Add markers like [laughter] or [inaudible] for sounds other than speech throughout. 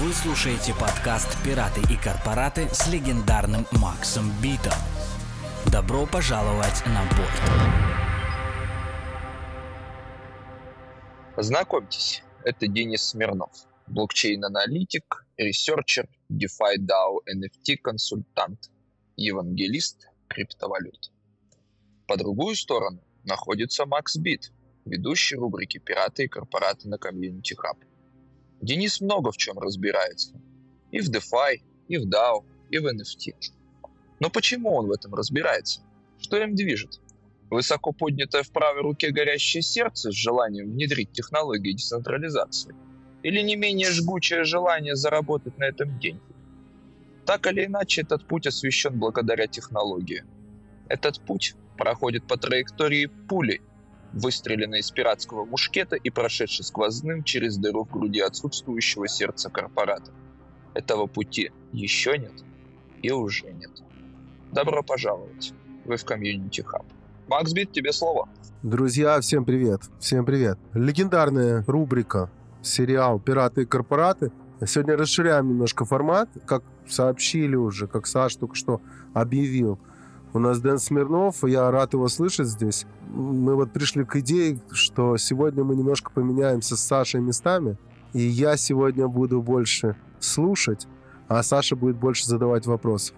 Вы слушаете подкаст «Пираты и корпораты» с легендарным Максом Битом. Добро пожаловать на борт. Знакомьтесь, это Денис Смирнов, блокчейн-аналитик, ресерчер, DeFi DAO NFT-консультант, евангелист криптовалют. По другую сторону находится Макс Бит, ведущий рубрики «Пираты и корпораты» на Community Hub. Денис много в чем разбирается. И в DeFi, и в DAO, и в NFT. Но почему он в этом разбирается? Что им движет? Высоко поднятое в правой руке горящее сердце с желанием внедрить технологии децентрализации? Или не менее жгучее желание заработать на этом деньги? Так или иначе, этот путь освещен благодаря технологии. Этот путь проходит по траектории пули, выстреленной из пиратского мушкета и прошедшей сквозным через дыру в груди отсутствующего сердца корпората. Этого пути еще нет и уже нет. Добро пожаловать. Вы в комьюнити хаб. Макс Бит, тебе слово. Друзья, всем привет. Всем привет. Легендарная рубрика, сериал «Пираты и корпораты». Сегодня расширяем немножко формат, как сообщили уже, как Саш только что объявил. У нас Дэн Смирнов, я рад его слышать здесь. Мы вот пришли к идее, что сегодня мы немножко поменяемся с Сашей местами, и я сегодня буду больше слушать, а Саша будет больше задавать вопросы.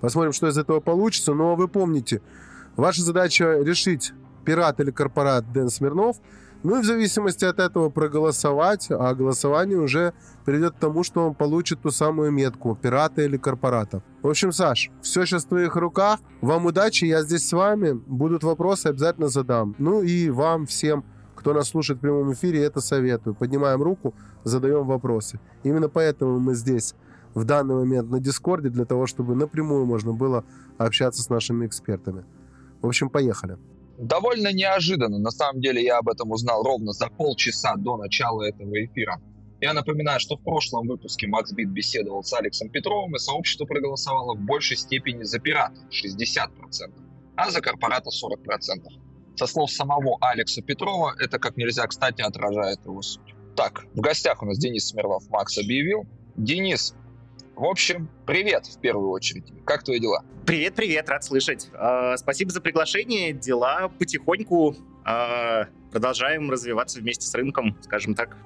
Посмотрим, что из этого получится, но вы помните, ваша задача решить, пират или корпорат Дэн Смирнов – ну и в зависимости от этого проголосовать, а голосование уже приведет к тому, что он получит ту самую метку пирата или корпората. В общем, Саш, все сейчас в твоих руках. Вам удачи, я здесь с вами. Будут вопросы, обязательно задам. Ну и вам всем, кто нас слушает в прямом эфире, это советую. Поднимаем руку, задаем вопросы. Именно поэтому мы здесь в данный момент на Дискорде, для того, чтобы напрямую можно было общаться с нашими экспертами. В общем, поехали довольно неожиданно. На самом деле я об этом узнал ровно за полчаса до начала этого эфира. Я напоминаю, что в прошлом выпуске Макс Бит беседовал с Алексом Петровым, и сообщество проголосовало в большей степени за пирата 60%, а за корпората 40%. Со слов самого Алекса Петрова, это как нельзя кстати отражает его суть. Так, в гостях у нас Денис Смирнов Макс объявил. Денис, в общем, привет в первую очередь. Как твои дела? Привет, привет, рад слышать. Э, спасибо за приглашение. Дела потихоньку э, продолжаем развиваться вместе с рынком, скажем так.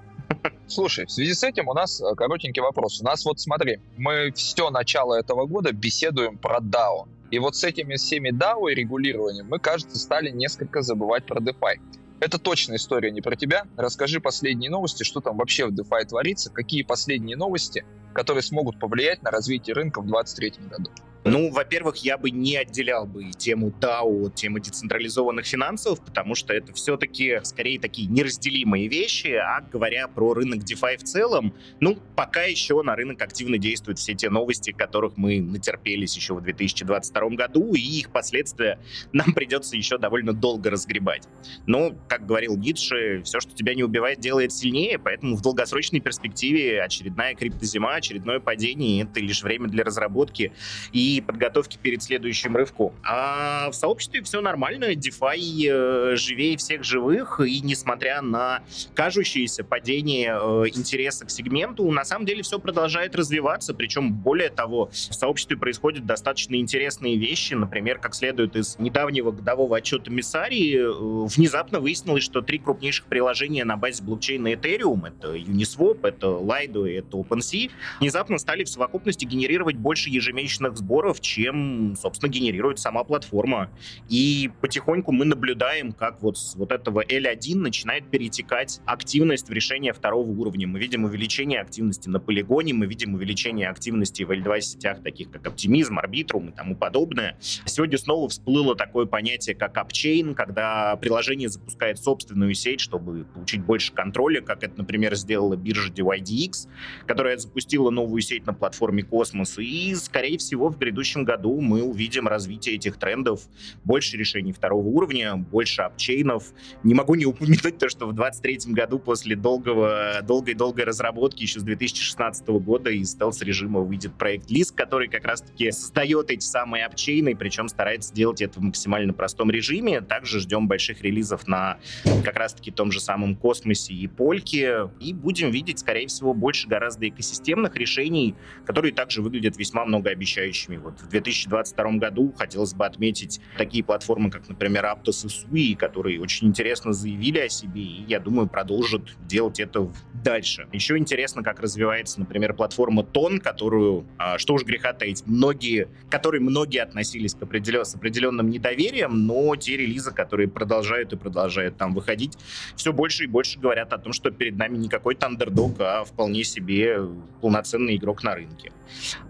Слушай, в связи с этим у нас э, коротенький вопрос. У нас вот смотри, мы все начало этого года беседуем про DAO. И вот с этими всеми DAO и регулированием мы, кажется, стали несколько забывать про DeFi. Это точная история не про тебя. Расскажи последние новости, что там вообще в DeFi творится, какие последние новости, которые смогут повлиять на развитие рынка в 2023 году. Ну, во-первых, я бы не отделял бы тему DAO от темы децентрализованных финансов, потому что это все-таки скорее такие неразделимые вещи, а говоря про рынок DeFi в целом, ну, пока еще на рынок активно действуют все те новости, которых мы натерпелись еще в 2022 году, и их последствия нам [laughs] придется еще довольно долго разгребать. Но, как говорил Ницше, все, что тебя не убивает, делает сильнее, поэтому в долгосрочной перспективе очередная криптозима, очередное падение — это лишь время для разработки и подготовки перед следующим рывком. А в сообществе все нормально, DeFi э, живее всех живых, и несмотря на кажущееся падение э, интереса к сегменту, на самом деле все продолжает развиваться, причем более того, в сообществе происходят достаточно интересные вещи, например, как следует из недавнего годового отчета Миссарии, э, внезапно выяснилось, что три крупнейших приложения на базе блокчейна Ethereum, это Uniswap, это Lido и это OpenSea, внезапно стали в совокупности генерировать больше ежемесячных сборов чем, собственно, генерирует сама платформа. И потихоньку мы наблюдаем, как вот с вот этого L1 начинает перетекать активность в решение второго уровня. Мы видим увеличение активности на полигоне, мы видим увеличение активности в L2 сетях, таких как Оптимизм, Арбитрум и тому подобное. Сегодня снова всплыло такое понятие, как апчейн, когда приложение запускает собственную сеть, чтобы получить больше контроля, как это, например, сделала биржа DYDX, которая запустила новую сеть на платформе Космос. И, скорее всего, в грядущем году мы увидим развитие этих трендов, больше решений второго уровня, больше апчейнов. Не могу не упомянуть то, что в 2023 году после долгого, долгой-долгой разработки еще с 2016 года из стелс-режима выйдет проект Лис, который как раз-таки создает эти самые апчейны, причем старается сделать это в максимально простом режиме. Также ждем больших релизов на как раз-таки том же самом космосе и польке. И будем видеть, скорее всего, больше гораздо экосистемных решений, которые также выглядят весьма многообещающими. Вот в 2022 году хотелось бы отметить такие платформы, как, например, Aptos и Sui, которые очень интересно заявили о себе, и, я думаю, продолжат делать это дальше. Еще интересно, как развивается, например, платформа Тон, которую, а, что уж греха таить, многие, которые многие относились к определен, с определенным недоверием, но те релизы, которые продолжают и продолжают там выходить, все больше и больше говорят о том, что перед нами не какой-то андердог, а вполне себе полноценный игрок на рынке.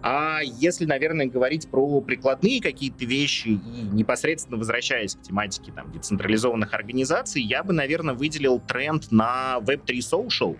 А если, наверное, говорить про прикладные какие-то вещи и непосредственно возвращаясь к тематике там, децентрализованных организаций, я бы, наверное, выделил тренд на Web3 Social,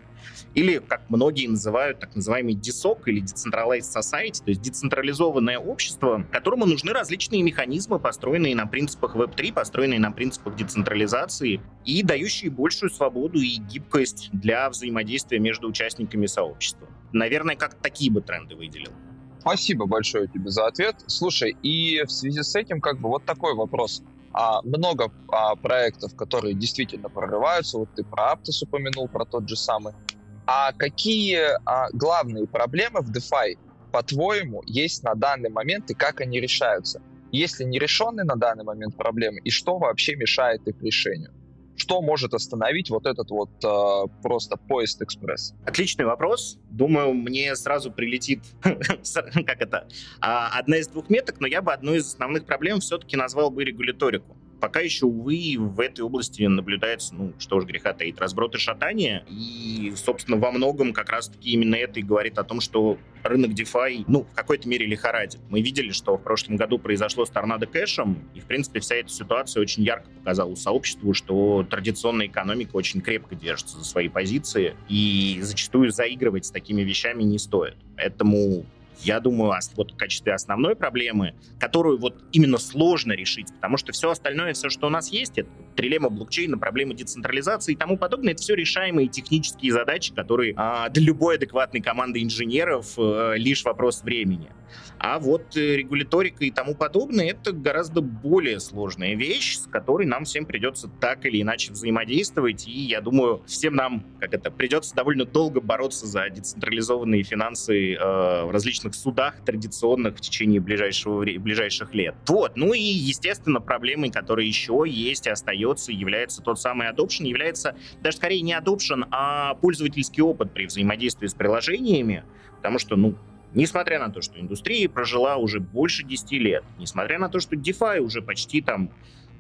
или, как многие называют, так называемый DSOC или Decentralized Society, то есть децентрализованное общество, которому нужны различные механизмы, построенные на принципах Web3, построенные на принципах децентрализации и дающие большую свободу и гибкость для взаимодействия между участниками сообщества. Наверное, как такие бы тренды выделил. Спасибо большое тебе за ответ. Слушай, и в связи с этим как бы вот такой вопрос. А, много а, проектов, которые действительно прорываются. Вот ты про Aptos упомянул, про тот же самый. А какие а, главные проблемы в DeFi, по-твоему, есть на данный момент и как они решаются? Есть ли нерешенные на данный момент проблемы и что вообще мешает их решению? что может остановить вот этот вот э, просто поезд экспресс? Отличный вопрос. Думаю, мне сразу прилетит, [laughs] как это, а, одна из двух меток, но я бы одну из основных проблем все-таки назвал бы регуляторику пока еще, увы, в этой области наблюдается, ну, что уж греха таить, разброд и шатание. И, собственно, во многом как раз-таки именно это и говорит о том, что рынок DeFi, ну, в какой-то мере лихорадит. Мы видели, что в прошлом году произошло с торнадо кэшем, и, в принципе, вся эта ситуация очень ярко показала сообществу, что традиционная экономика очень крепко держится за свои позиции, и зачастую заигрывать с такими вещами не стоит. Поэтому я думаю, вот в качестве основной проблемы, которую вот именно сложно решить, потому что все остальное, все, что у нас есть, это трилемма блокчейна, проблемы децентрализации и тому подобное, это все решаемые технические задачи, которые а, для любой адекватной команды инженеров а, лишь вопрос времени. А вот э, регуляторика и тому подобное — это гораздо более сложная вещь, с которой нам всем придется так или иначе взаимодействовать. И я думаю, всем нам, как это, придется довольно долго бороться за децентрализованные финансы э, в различных судах традиционных в течение ближайшего, ближайших лет. Вот. Ну и, естественно, проблемой, которая еще есть и остается, является тот самый adoption, является даже скорее не adoption, а пользовательский опыт при взаимодействии с приложениями, потому что, ну, Несмотря на то, что индустрия прожила уже больше 10 лет, несмотря на то, что DeFi уже почти там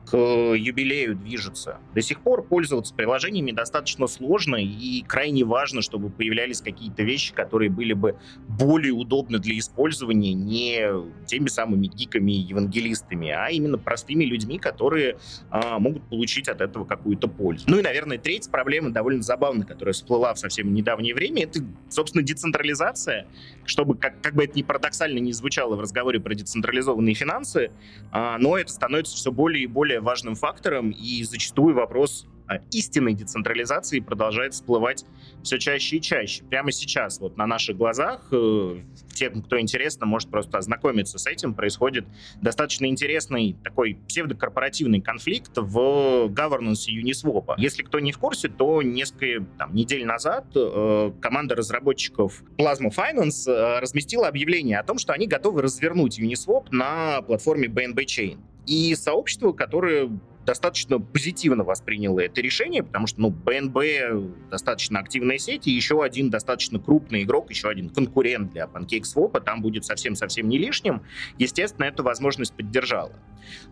к юбилею движется. До сих пор пользоваться приложениями достаточно сложно и крайне важно, чтобы появлялись какие-то вещи, которые были бы более удобны для использования не теми самыми гиками и евангелистами, а именно простыми людьми, которые а, могут получить от этого какую-то пользу. Ну и, наверное, третья проблема, довольно забавная, которая всплыла в совсем недавнее время, это, собственно, децентрализация. Чтобы, как, как бы это ни парадоксально не звучало в разговоре про децентрализованные финансы, а, но это становится все более и более важным фактором, и зачастую вопрос истинной децентрализации продолжает всплывать все чаще и чаще. Прямо сейчас, вот на наших глазах, э, тем, кто интересно, может просто ознакомиться с этим, происходит достаточно интересный такой псевдокорпоративный конфликт в governance Uniswap. Если кто не в курсе, то несколько там, недель назад э, команда разработчиков Plasma Finance э, разместила объявление о том, что они готовы развернуть Uniswap на платформе BNB Chain. И сообщество, которое достаточно позитивно восприняло это решение, потому что, ну, BNB достаточно активная сеть, и еще один достаточно крупный игрок, еще один конкурент для PancakeSwap, там будет совсем-совсем не лишним. Естественно, эту возможность поддержала.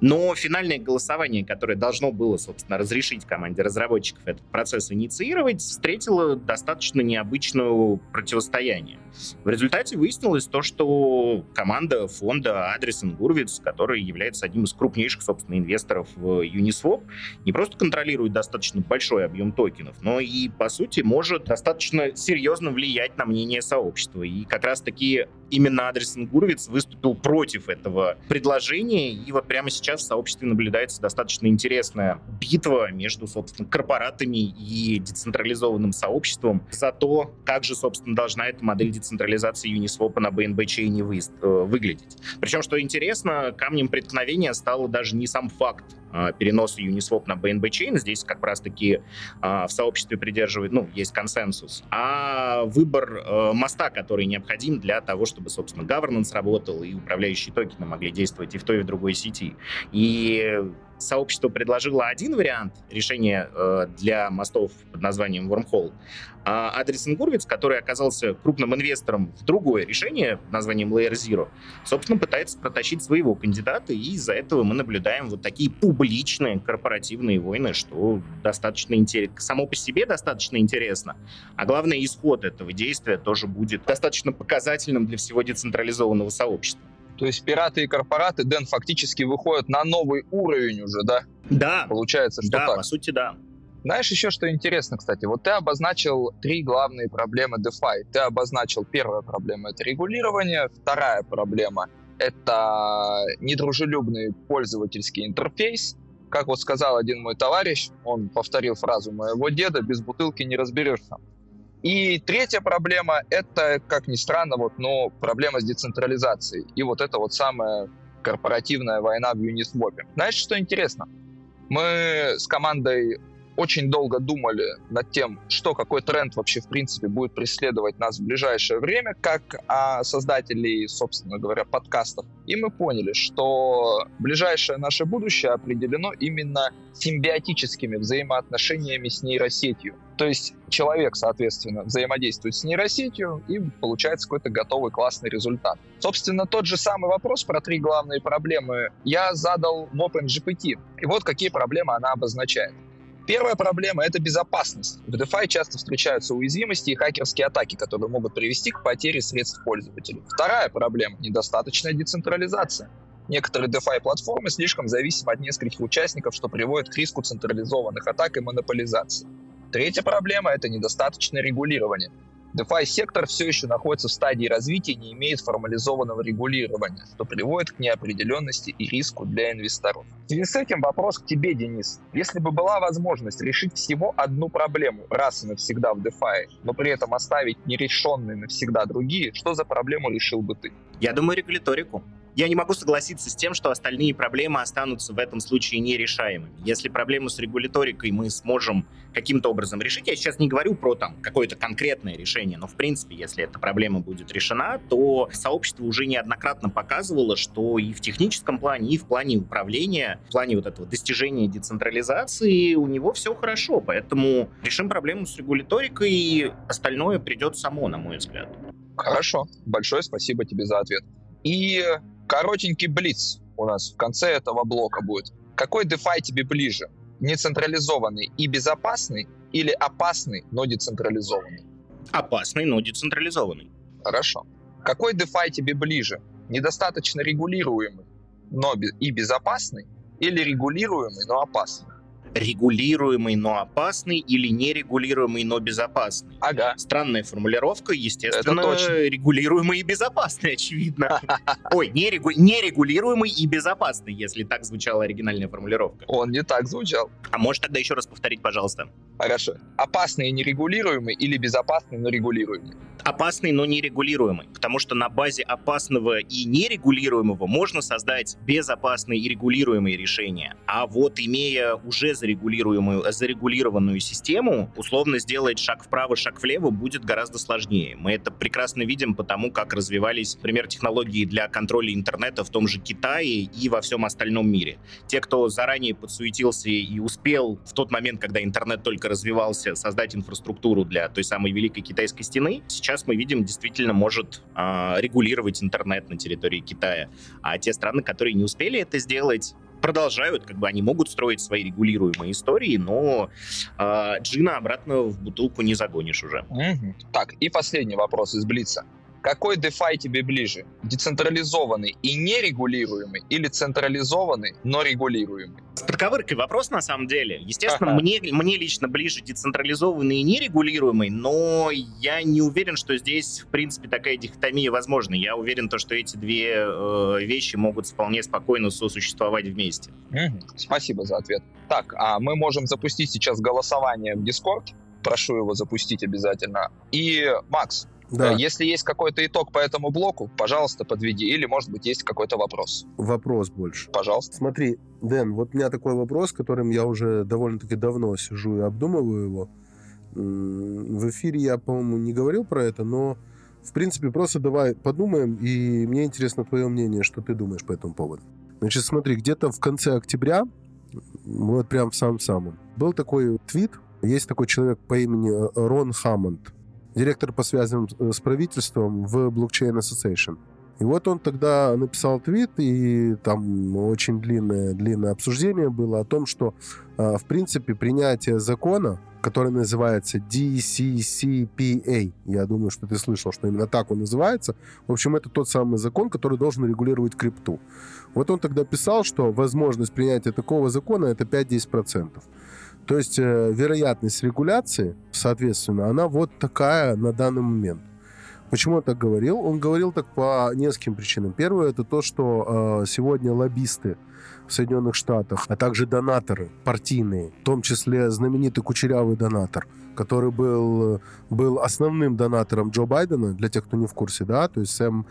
Но финальное голосование, которое должно было, собственно, разрешить команде разработчиков этот процесс инициировать, встретило достаточно необычное противостояние. В результате выяснилось то, что команда фонда Адресен Гурвиц, который является одним из крупнейших, собственно, инвесторов Uniswap, не просто контролирует достаточно большой объем токенов, но и, по сути, может достаточно серьезно влиять на мнение сообщества. И как раз-таки именно Адресен Гурвиц выступил против этого предложения, и вот прямо сейчас в сообществе наблюдается достаточно интересная битва между, собственно, корпоратами и децентрализованным сообществом за то, как же, собственно, должна эта модель децентрализации Uniswap на BNB чейне вы, э, выглядеть. Причем, что интересно, камнем преткновения стало даже не сам факт э, переноса Uniswap на BNB Chain. Здесь как раз-таки э, в сообществе придерживает, ну, есть консенсус. А выбор э, моста, который необходим для того, чтобы, собственно, governance работал и управляющие токены могли действовать и в той, и в другой сети. И сообщество предложило один вариант решения э, для мостов под названием Wormhole, а Адресен Гурвиц, который оказался крупным инвестором в другое решение под названием Layer Zero, собственно, пытается протащить своего кандидата, и из-за этого мы наблюдаем вот такие публичные корпоративные войны, что достаточно интересно, само по себе достаточно интересно, а главное, исход этого действия тоже будет достаточно показательным для всего децентрализованного сообщества. То есть пираты и корпораты, Дэн, фактически выходят на новый уровень уже, да? Да. Получается, что да, так. по сути, да. Знаешь еще, что интересно, кстати? Вот ты обозначил три главные проблемы DeFi. Ты обозначил первая проблема — это регулирование, вторая проблема — это недружелюбный пользовательский интерфейс. Как вот сказал один мой товарищ, он повторил фразу моего деда, без бутылки не разберешься. И третья проблема — это, как ни странно, вот, но проблема с децентрализацией. И вот это вот самая корпоративная война в Uniswap. Знаешь, что интересно? Мы с командой очень долго думали над тем, что какой тренд вообще в принципе будет преследовать нас в ближайшее время, как а, создателей, собственно говоря, подкастов. И мы поняли, что ближайшее наше будущее определено именно симбиотическими взаимоотношениями с нейросетью. То есть человек, соответственно, взаимодействует с нейросетью, и получается какой-то готовый классный результат. Собственно, тот же самый вопрос про три главные проблемы я задал в OpenGPT. И вот какие проблемы она обозначает. Первая проблема — это безопасность. В DeFi часто встречаются уязвимости и хакерские атаки, которые могут привести к потере средств пользователей. Вторая проблема — недостаточная децентрализация. Некоторые DeFi-платформы слишком зависимы от нескольких участников, что приводит к риску централизованных атак и монополизации. Третья проблема — это недостаточное регулирование. DeFi-сектор все еще находится в стадии развития и не имеет формализованного регулирования, что приводит к неопределенности и риску для инвесторов. В связи с этим вопрос к тебе, Денис. Если бы была возможность решить всего одну проблему раз и навсегда в DeFi, но при этом оставить нерешенные навсегда другие, что за проблему решил бы ты? Я думаю, регуляторику. Я не могу согласиться с тем, что остальные проблемы останутся в этом случае нерешаемыми. Если проблему с регуляторикой мы сможем каким-то образом решить, я сейчас не говорю про там какое-то конкретное решение, но в принципе, если эта проблема будет решена, то сообщество уже неоднократно показывало, что и в техническом плане, и в плане управления, в плане вот этого достижения децентрализации у него все хорошо. Поэтому решим проблему с регуляторикой, и остальное придет само, на мой взгляд. Хорошо. Большое спасибо тебе за ответ. И коротенький блиц у нас в конце этого блока будет. Какой DeFi тебе ближе? Нецентрализованный и безопасный или опасный, но децентрализованный? Опасный, но децентрализованный. Хорошо. Какой DeFi тебе ближе? Недостаточно регулируемый, но и безопасный или регулируемый, но опасный? Регулируемый, но опасный или нерегулируемый, но безопасный. Ага. Странная формулировка, естественно, регулируемый и безопасный, [laughs] очевидно. [laughs] Ой, нерегу... нерегулируемый и безопасный, если так звучала оригинальная формулировка. Он не так звучал. А можешь тогда еще раз повторить, пожалуйста? Хорошо. Опасный и нерегулируемый или безопасный, но регулируемый? Опасный, но нерегулируемый. Потому что на базе опасного и нерегулируемого можно создать безопасные и регулируемые решения. А вот имея уже зарегулируемую, зарегулированную систему, условно сделать шаг вправо, шаг влево будет гораздо сложнее. Мы это прекрасно видим потому, как развивались, например, технологии для контроля интернета в том же Китае и во всем остальном мире. Те, кто заранее подсуетился и успел в тот момент, когда интернет только развивался, создать инфраструктуру для той самой Великой Китайской стены, сейчас мы видим, действительно может э, регулировать интернет на территории Китая. А те страны, которые не успели это сделать, продолжают, как бы они могут строить свои регулируемые истории, но э, джина обратно в бутылку не загонишь уже. Угу. Так, и последний вопрос из Блица. Какой DeFi тебе ближе? Децентрализованный и нерегулируемый или централизованный, но регулируемый? С подковыркой вопрос на самом деле. Естественно, ага. мне, мне лично ближе децентрализованный и нерегулируемый, но я не уверен, что здесь, в принципе, такая дихотомия возможна. Я уверен, то, что эти две э, вещи могут вполне спокойно сосуществовать вместе. Угу. Спасибо за ответ. Так, а мы можем запустить сейчас голосование в Discord. Прошу его запустить обязательно. И, Макс, да. Э, если есть какой-то итог по этому блоку, пожалуйста, подведи. Или, может быть, есть какой-то вопрос. Вопрос больше. Пожалуйста. Смотри, Дэн, вот у меня такой вопрос, которым я уже довольно-таки давно сижу и обдумываю его. В эфире я, по-моему, не говорил про это, но, в принципе, просто давай подумаем, и мне интересно твое мнение, что ты думаешь по этому поводу. Значит, смотри, где-то в конце октября, вот прям в самом-самом, был такой твит, есть такой человек по имени э, Рон Хаммонд директор по связям э, с правительством в Blockchain Association. И вот он тогда написал твит, и там очень длинное, длинное обсуждение было о том, что, э, в принципе, принятие закона, который называется DCCPA, я думаю, что ты слышал, что именно так он называется, в общем, это тот самый закон, который должен регулировать крипту. Вот он тогда писал, что возможность принятия такого закона это 5-10%. То есть э, вероятность регуляции, соответственно, она вот такая на данный момент. Почему он так говорил? Он говорил так по нескольким причинам. Первое это то, что э, сегодня лоббисты в Соединенных Штатах, а также донаторы партийные, в том числе знаменитый кучерявый донатор, который был, был основным донатором Джо Байдена, для тех, кто не в курсе, да, то есть Сэм э,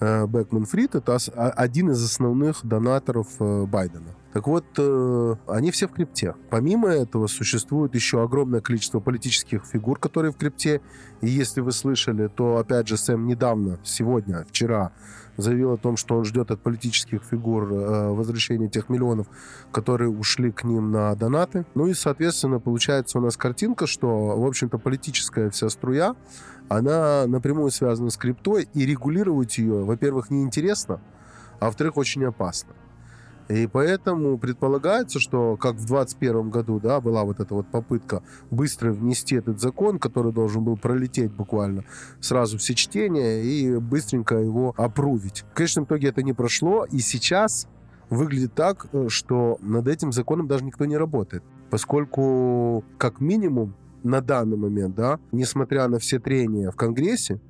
Бэкман Фрид это а, один из основных донаторов э, Байдена. Так вот, э, они все в крипте. Помимо этого, существует еще огромное количество политических фигур, которые в крипте. И если вы слышали, то, опять же, Сэм недавно, сегодня, вчера, заявил о том, что он ждет от политических фигур э, возвращения тех миллионов, которые ушли к ним на донаты. Ну и, соответственно, получается у нас картинка, что, в общем-то, политическая вся струя, она напрямую связана с криптой, и регулировать ее, во-первых, неинтересно, а во-вторых, очень опасно. И поэтому предполагается, что как в 2021 году да, была вот эта вот попытка быстро внести этот закон, который должен был пролететь буквально сразу все чтения и быстренько его опрувить. В конечном итоге это не прошло, и сейчас выглядит так, э, что над этим законом даже никто не работает. Поскольку, как минимум, на данный момент, да, несмотря на все трения в Конгрессе,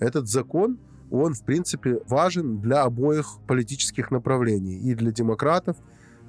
этот закон он, в принципе, важен для обоих политических направлений. И для демократов,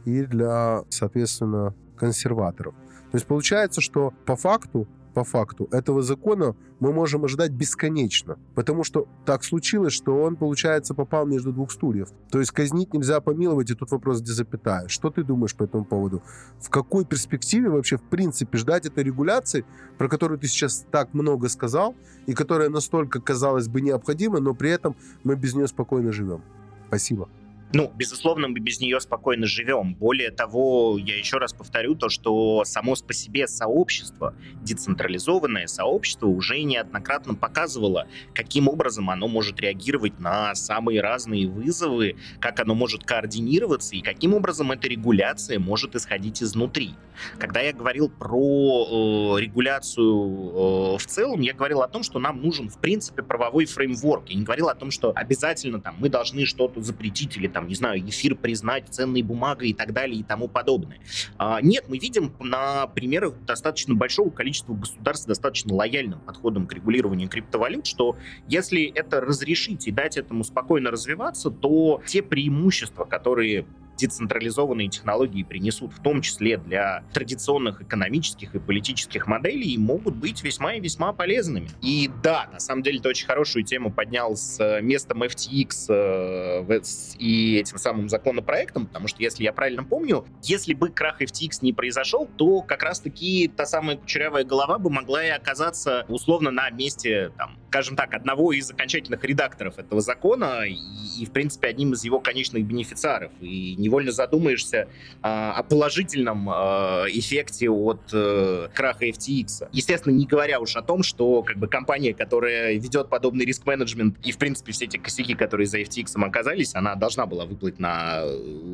и для, соответственно, консерваторов. То есть получается, что по факту по факту этого закона мы можем ожидать бесконечно. Потому что так случилось, что он, получается, попал между двух стульев. То есть казнить нельзя помиловать, и тут вопрос, где запятая. Что ты думаешь по этому поводу? В какой перспективе вообще, в принципе, ждать этой регуляции, про которую ты сейчас так много сказал, и которая настолько, казалось бы, необходима, но при этом мы без нее спокойно живем? Спасибо. Ну, безусловно, мы без нее спокойно живем. Более того, я еще раз повторю то, что само по себе сообщество, децентрализованное сообщество уже неоднократно показывало, каким образом оно может реагировать на самые разные вызовы, как оно может координироваться и каким образом эта регуляция может исходить изнутри. Когда я говорил про э, регуляцию э, в целом, я говорил о том, что нам нужен, в принципе, правовой фреймворк. Я не говорил о том, что обязательно там мы должны что-то запретить или там там, не знаю, эфир признать ценной бумагой и так далее и тому подобное. А, нет, мы видим на примерах достаточно большого количества государств достаточно лояльным подходом к регулированию криптовалют, что если это разрешить и дать этому спокойно развиваться, то те преимущества, которые децентрализованные технологии принесут, в том числе для традиционных экономических и политических моделей, могут быть весьма и весьма полезными. И да, на самом деле ты очень хорошую тему поднял с э, местом FTX э, и этим самым законопроектом, потому что, если я правильно помню, если бы крах FTX не произошел, то как раз-таки та самая кучерявая голова бы могла и оказаться условно на месте, там, скажем так, одного из окончательных редакторов этого закона и, и в принципе, одним из его конечных бенефициаров. И не невольно задумаешься а, о положительном а, эффекте от а, краха FTX. Естественно, не говоря уж о том, что как бы компания, которая ведет подобный риск-менеджмент и, в принципе, все эти косяки, которые за FTX оказались, она должна была выплыть на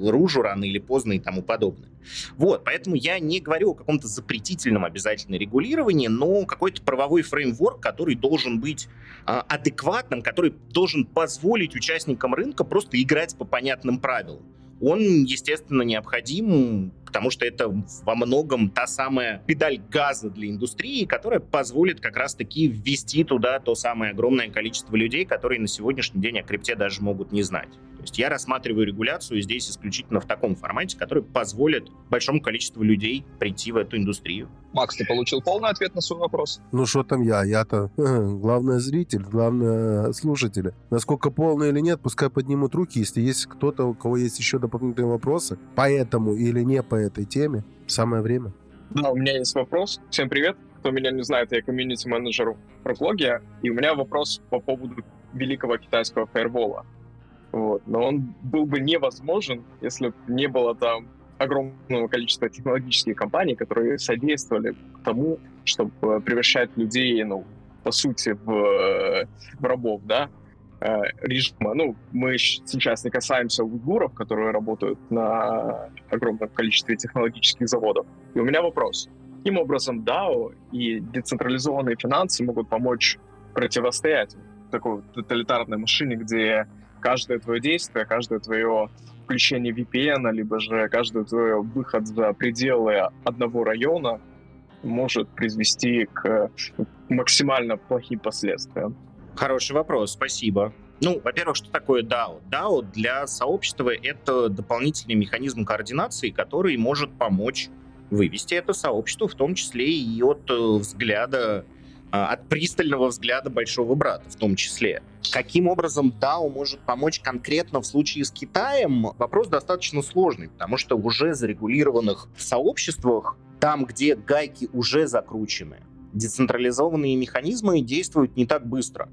ружу рано или поздно и тому подобное. Вот, поэтому я не говорю о каком-то запретительном обязательном регулировании, но какой-то правовой фреймворк, который должен быть быть а, адекватным, который должен позволить участникам рынка просто играть по понятным правилам. Он, естественно, необходим потому что это во многом та самая педаль газа для индустрии, которая позволит как раз-таки ввести туда то самое огромное количество людей, которые на сегодняшний день о крипте даже могут не знать. То есть я рассматриваю регуляцию здесь исключительно в таком формате, который позволит большому количеству людей прийти в эту индустрию. Макс, ты получил полный ответ на свой вопрос? Ну что там я? Я-то [laughs] главный зритель, главный слушатель. Насколько полный или нет, пускай поднимут руки, если есть кто-то, у кого есть еще дополнительные вопросы, поэтому или не по этой теме. Самое время. Да, у меня есть вопрос. Всем привет. Кто меня не знает, я комьюнити-менеджер Проклогия, и у меня вопрос по поводу великого китайского фаервола. Вот. Но он был бы невозможен, если бы не было там огромного количества технологических компаний, которые содействовали тому, чтобы превращать людей, ну, по сути, в, э, в рабов, да. Э, режима. Ну, мы сейчас не касаемся уйгуров, которые работают на огромном количестве технологических заводов. И у меня вопрос. Каким образом DAO и децентрализованные финансы могут помочь противостоять такой тоталитарной машине, где каждое твое действие, каждое твое включение VPN, либо же каждый твой выход за пределы одного района может привести к максимально плохим последствиям. Хороший вопрос, спасибо. Ну, во-первых, что такое DAO? DAO для сообщества — это дополнительный механизм координации, который может помочь вывести это сообщество, в том числе и от э, взгляда, а, от пристального взгляда большого брата в том числе. Каким образом DAO может помочь конкретно в случае с Китаем? Вопрос достаточно сложный, потому что в уже зарегулированных сообществах, там, где гайки уже закручены, децентрализованные механизмы действуют не так быстро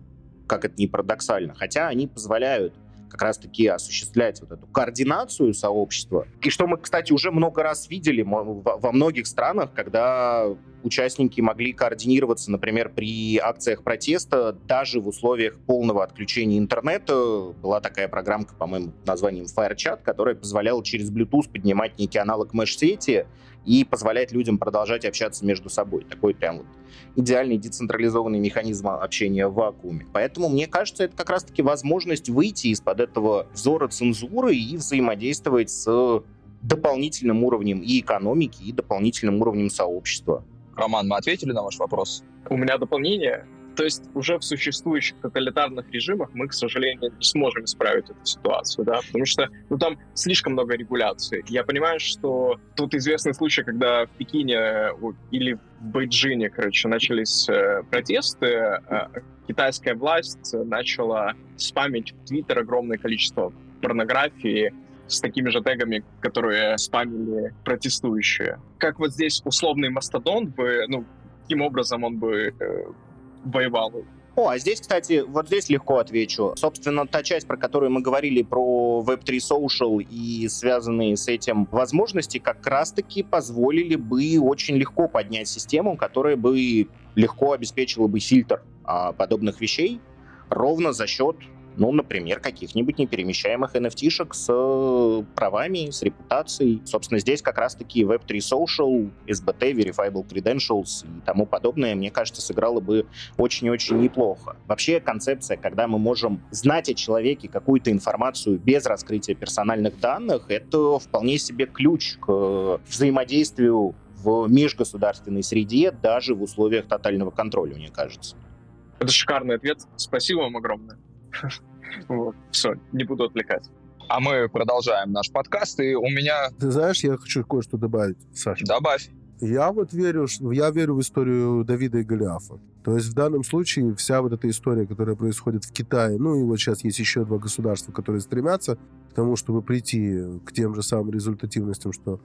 как это ни парадоксально, хотя они позволяют как раз-таки осуществлять вот эту координацию сообщества. И что мы, кстати, уже много раз видели во многих странах, когда участники могли координироваться, например, при акциях протеста, даже в условиях полного отключения интернета. Была такая программка, по-моему, названием FireChat, которая позволяла через Bluetooth поднимать некий аналог меш-сети и позволять людям продолжать общаться между собой. Такой прям вот идеальный децентрализованный механизм общения в вакууме. Поэтому, мне кажется, это как раз-таки возможность выйти из-под этого взора цензуры и взаимодействовать с дополнительным уровнем и экономики, и дополнительным уровнем сообщества. Роман, мы ответили на ваш вопрос? У меня дополнение. То есть уже в существующих тоталитарных режимах мы, к сожалению, не сможем исправить эту ситуацию, да, потому что ну, там слишком много регуляций. Я понимаю, что тут известный случай, когда в Пекине или в Бейджине, короче, начались э, протесты, э, китайская власть начала спамить в Твиттер огромное количество порнографии, с такими же тегами, которые спамили протестующие. Как вот здесь условный мастодонт бы, ну, каким образом он бы э, воевал о, а здесь, кстати, вот здесь легко отвечу. Собственно, та часть, про которую мы говорили, про Web3 Social и связанные с этим возможности, как раз-таки позволили бы очень легко поднять систему, которая бы легко обеспечила бы фильтр а, подобных вещей ровно за счет ну, например, каких-нибудь неперемещаемых NFT-шек с э, правами, с репутацией. Собственно, здесь как раз-таки Web3 Social, SBT, Verifiable Credentials и тому подобное, мне кажется, сыграло бы очень-очень неплохо. Вообще концепция, когда мы можем знать о человеке какую-то информацию без раскрытия персональных данных, это вполне себе ключ к взаимодействию в межгосударственной среде, даже в условиях тотального контроля, мне кажется. Это шикарный ответ. Спасибо вам огромное. [laughs] Вот, все, не буду отвлекать. А мы продолжаем наш подкаст, и у меня... Ты знаешь, я хочу кое-что добавить, Саша. Добавь. Я вот верю, я верю в историю Давида и Голиафа. То есть в данном случае вся вот эта история, которая происходит в Китае, ну и вот сейчас есть еще два государства, которые стремятся к тому, чтобы прийти к тем же самым результативностям, что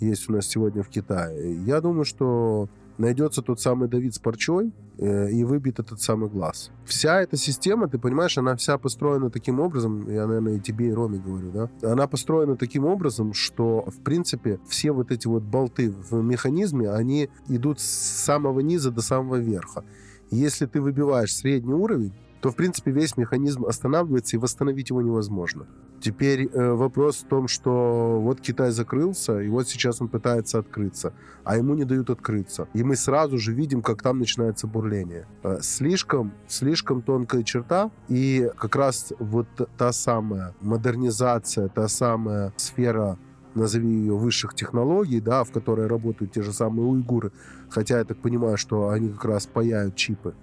есть у нас сегодня в Китае. Я думаю, что найдется тот самый Давид с парчой э, и выбит этот самый глаз. Вся эта система, ты понимаешь, она вся построена таким образом, я, наверное, и тебе, и Роме говорю, да, она построена таким образом, что, в принципе, все вот эти вот болты в механизме, они идут с самого низа до самого верха. Если ты выбиваешь средний уровень, то, в принципе, весь механизм останавливается, и восстановить его невозможно. Теперь э, вопрос в том, что вот Китай закрылся, и вот сейчас он пытается открыться, а ему не дают открыться. И мы сразу же видим, как там начинается бурление. Э, слишком, слишком тонкая черта, и как раз вот та самая модернизация, та самая сфера назови ее высших технологий, да, в которой работают те же самые уйгуры, хотя я так понимаю, что они как раз паяют чипы,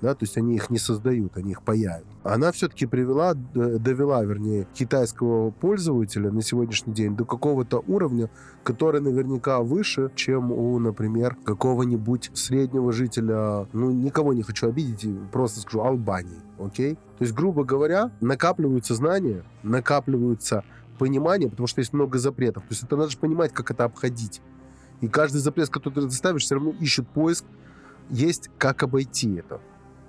да, то есть они их не создают, они их паяют. Она все-таки привела, довела, вернее, китайского пользователя на сегодняшний день до какого-то уровня, который наверняка выше, чем у, например, какого-нибудь среднего жителя, ну, никого не хочу обидеть, просто скажу, Албании, окей? То есть, грубо говоря, накапливаются знания, накапливаются понимание, потому что есть много запретов. То есть это надо же понимать, как это обходить. И каждый запрет, который ты ставишь, все равно ищет поиск, есть как обойти это.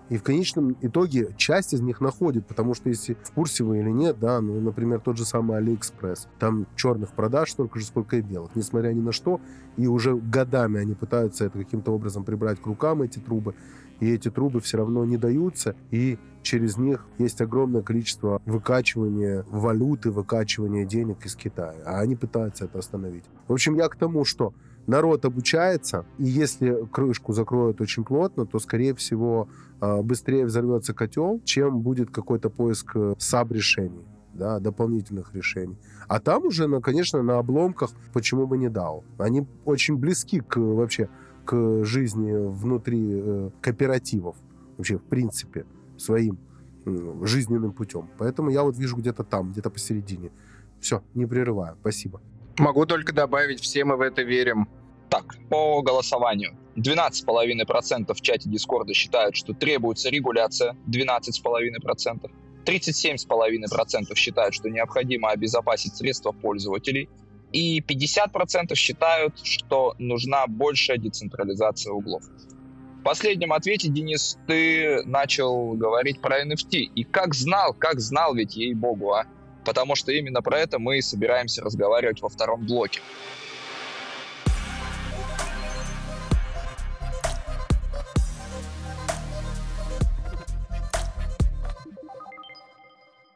И в конечном итоге часть из них находит, потому что если в курсе вы или нет, да, ну, например, тот же самый Алиэкспресс, там черных продаж столько же, сколько и белых, несмотря ни на что, и уже годами они пытаются это каким-то образом прибрать к рукам, эти трубы, и эти трубы все равно не даются, и через них есть огромное количество выкачивания валюты, выкачивания денег из Китая, а они пытаются это остановить. В общем, я к тому, что народ обучается, и если крышку закроют очень плотно, то, скорее всего, а, быстрее взорвется котел, чем будет какой-то поиск э, саб-решений да, дополнительных решений. А там уже, ну, конечно, на обломках, почему бы не дал. Они очень близки к вообще к жизни внутри э, кооперативов, вообще, в принципе, своим э, жизненным путем. Поэтому я вот вижу где-то там, где-то посередине. Все, не прерываю. Спасибо. Могу только добавить, все мы в это верим. Так, по голосованию. 12,5% в чате Дискорда считают, что требуется регуляция, 12,5%. 37,5% считают, что необходимо обезопасить средства пользователей. И 50% считают, что нужна большая децентрализация углов. В последнем ответе, Денис, ты начал говорить про NFT. И как знал, как знал ведь, ей-богу, а? Потому что именно про это мы собираемся разговаривать во втором блоке.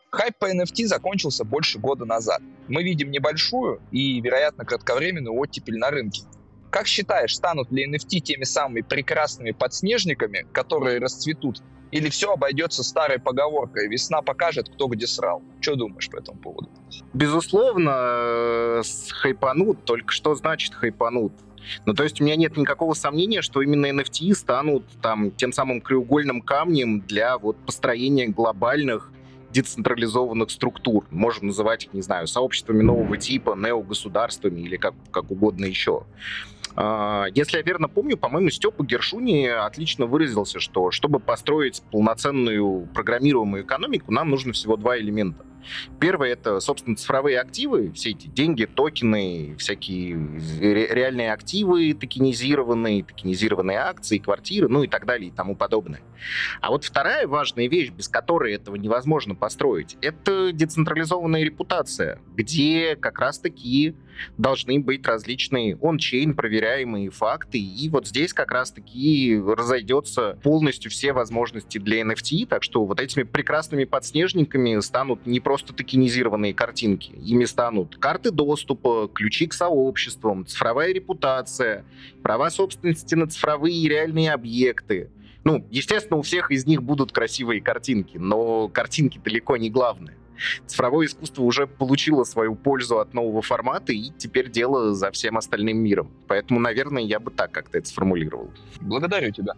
Хайп по NFT закончился больше года назад. Мы видим небольшую и, вероятно, кратковременную оттепель на рынке. Как считаешь, станут ли NFT теми самыми прекрасными подснежниками, которые расцветут, или все обойдется старой поговоркой «весна покажет, кто где срал». Что думаешь по этому поводу? Безусловно, э, хайпанут. Только что значит хайпанут? Ну, то есть у меня нет никакого сомнения, что именно NFT станут там тем самым краеугольным камнем для вот построения глобальных децентрализованных структур. Можем называть их, не знаю, сообществами нового типа, неогосударствами или как, как угодно еще. А, если я верно помню, по-моему, Степа Гершуни отлично выразился, что чтобы построить полноценную программируемую экономику, нам нужно всего два элемента. Первое — это, собственно, цифровые активы, все эти деньги, токены, всякие реальные активы токенизированные, токенизированные акции, квартиры, ну и так далее и тому подобное. А вот вторая важная вещь, без которой этого невозможно построить, это децентрализованная репутация, где как раз-таки должны быть различные он-чейн проверяемые факты, и вот здесь как раз-таки разойдется полностью все возможности для NFT, так что вот этими прекрасными подснежниками станут не просто токенизированные картинки, ими станут карты доступа, ключи к сообществам, цифровая репутация, права собственности на цифровые и реальные объекты, ну, естественно, у всех из них будут красивые картинки, но картинки далеко не главное цифровое искусство уже получило свою пользу от нового формата, и теперь дело за всем остальным миром. Поэтому, наверное, я бы так как-то это сформулировал. Благодарю тебя.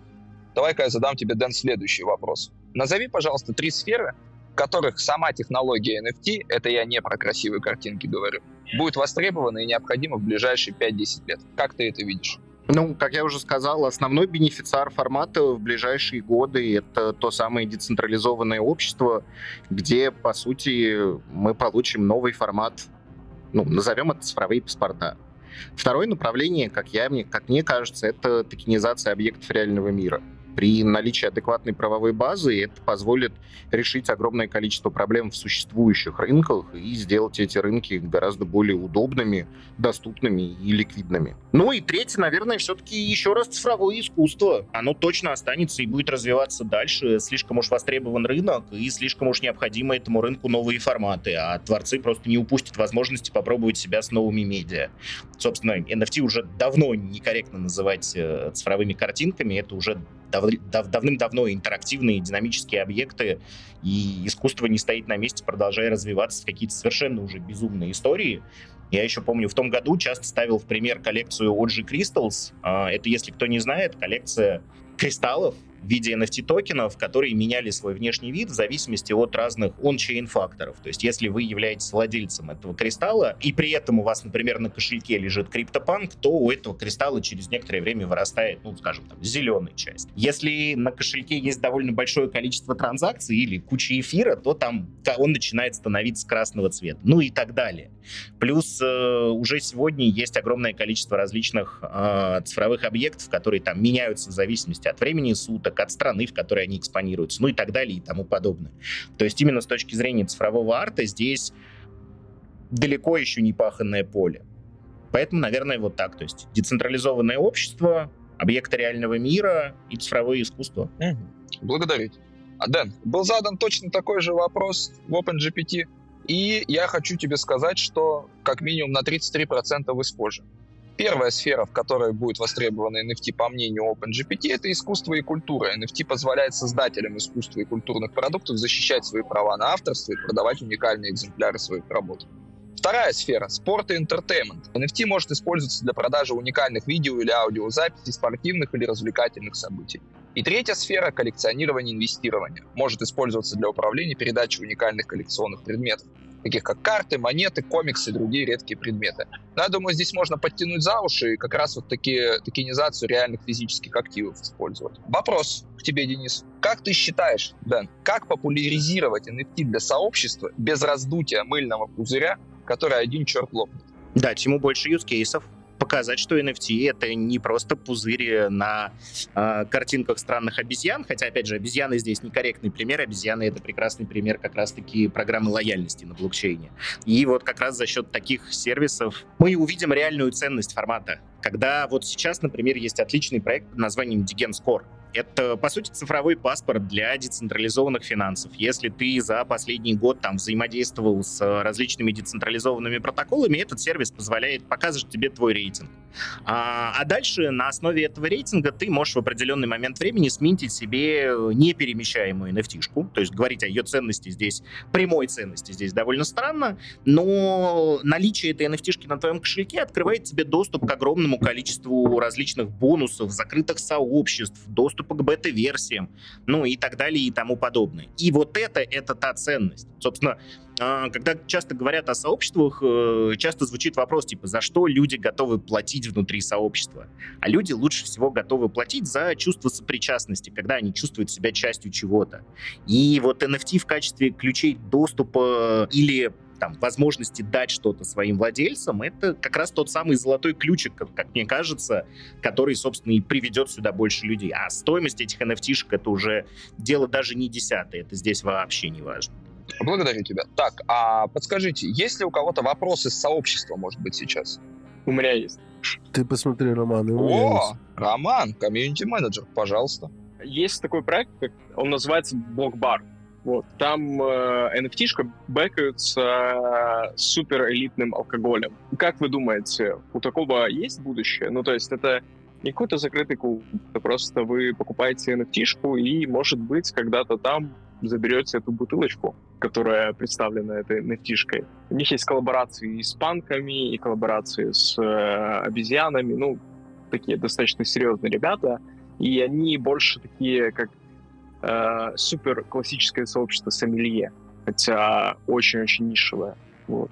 Давай-ка я задам тебе, Дэн, следующий вопрос. Назови, пожалуйста, три сферы, в которых сама технология NFT, это я не про красивые картинки говорю, будет востребована и необходима в ближайшие 5-10 лет. Как ты это видишь? Ну, как я уже сказал, основной бенефициар формата в ближайшие годы — это то самое децентрализованное общество, где, по сути, мы получим новый формат, ну, назовем это цифровые паспорта. Второе направление, как, я, мне, как мне кажется, это токенизация объектов реального мира. При наличии адекватной правовой базы это позволит решить огромное количество проблем в существующих рынках и сделать эти рынки гораздо более удобными, доступными и ликвидными. Ну и третье, наверное, все-таки еще раз цифровое искусство. Оно точно останется и будет развиваться дальше. Слишком уж востребован рынок и слишком уж необходимы этому рынку новые форматы, а творцы просто не упустят возможности попробовать себя с новыми медиа. Собственно, NFT уже давно некорректно называть э, цифровыми картинками, это уже дав, дав, давным-давно интерактивные динамические объекты, и искусство не стоит на месте, продолжая развиваться в какие-то совершенно уже безумные истории. Я еще помню, в том году часто ставил в пример коллекцию OG Crystals. А, это, если кто не знает, коллекция кристаллов, в виде NFT-токенов, которые меняли свой внешний вид в зависимости от разных он-чейн факторов. То есть если вы являетесь владельцем этого кристалла, и при этом у вас, например, на кошельке лежит криптопанк, то у этого кристалла через некоторое время вырастает, ну, скажем, там, зеленая часть. Если на кошельке есть довольно большое количество транзакций или куча эфира, то там он начинает становиться красного цвета, ну и так далее. Плюс э, уже сегодня есть огромное количество различных э, цифровых объектов, которые там меняются в зависимости от времени суток, рынок, от страны, в которой они экспонируются, ну и так далее и тому подобное. То есть именно с точки зрения цифрового арта здесь далеко еще не паханное поле. Поэтому, наверное, вот так. То есть децентрализованное общество, объекты реального мира и цифровое искусство. Благодарю. А, Дэн, был задан точно такой же вопрос в OpenGPT, и я хочу тебе сказать, что как минимум на 33% вы схожи. Первая сфера, в которой будет востребована NFT, по мнению OpenGPT, это искусство и культура. NFT позволяет создателям искусства и культурных продуктов защищать свои права на авторство и продавать уникальные экземпляры своих работ. Вторая сфера – спорт и entertainment. NFT может использоваться для продажи уникальных видео или аудиозаписей спортивных или развлекательных событий. И третья сфера – коллекционирование и инвестирование. Может использоваться для управления передачей уникальных коллекционных предметов таких как карты, монеты, комиксы и другие редкие предметы. Но я думаю, здесь можно подтянуть за уши и как раз вот такие, токенизацию реальных физических активов использовать. Вопрос к тебе, Денис. Как ты считаешь, Дэн, как популяризировать NFT для сообщества без раздутия мыльного пузыря, который один черт лопнет? Дать ему больше юзкейсов, показать, что NFT это не просто пузырь на э, картинках странных обезьян, хотя, опять же, обезьяны здесь некорректный пример, обезьяны это прекрасный пример как раз-таки программы лояльности на блокчейне. И вот как раз за счет таких сервисов мы увидим реальную ценность формата, когда вот сейчас, например, есть отличный проект под названием Digen Score, это, по сути, цифровой паспорт для децентрализованных финансов. Если ты за последний год там взаимодействовал с различными децентрализованными протоколами, этот сервис позволяет показывать тебе твой рейтинг. А, а дальше на основе этого рейтинга ты можешь в определенный момент времени сменить себе неперемещаемую NFT-шку, то есть говорить о ее ценности здесь, прямой ценности здесь довольно странно, но наличие этой NFT-шки на твоем кошельке открывает тебе доступ к огромному количеству различных бонусов, закрытых сообществ, доступ доступа к бета-версиям, ну и так далее и тому подобное. И вот это, это та ценность. Собственно, а, когда часто говорят о сообществах, э, часто звучит вопрос, типа, за что люди готовы платить внутри сообщества? А люди лучше всего готовы платить за чувство сопричастности, когда они чувствуют себя частью чего-то. И вот NFT в качестве ключей доступа или там, возможности дать что-то своим владельцам, это как раз тот самый золотой ключик, как, как мне кажется, который, собственно, и приведет сюда больше людей. А стоимость этих NFT-шек это уже дело даже не десятое, это здесь вообще не важно. Благодарю тебя. Так, а подскажите, есть ли у кого-то вопросы с сообщества, может быть, сейчас? У меня есть. Ты посмотри, Роман. О, Роман, комьюнити-менеджер, пожалуйста. Есть такой проект, он называется Блокбар. Вот. Там э, NFT-шка бэкаются э, супер элитным алкоголем. Как вы думаете, у такого есть будущее? Ну, то есть это не какой-то закрытый клуб, это просто вы покупаете NFT-шку и, может быть, когда-то там заберете эту бутылочку, которая представлена этой NFT-шкой. У них есть коллаборации и с панками, и коллаборации с э, обезьянами, ну, такие достаточно серьезные ребята, и они больше такие, как э, супер классическое сообщество сомелье, хотя очень-очень нишевое. Вот.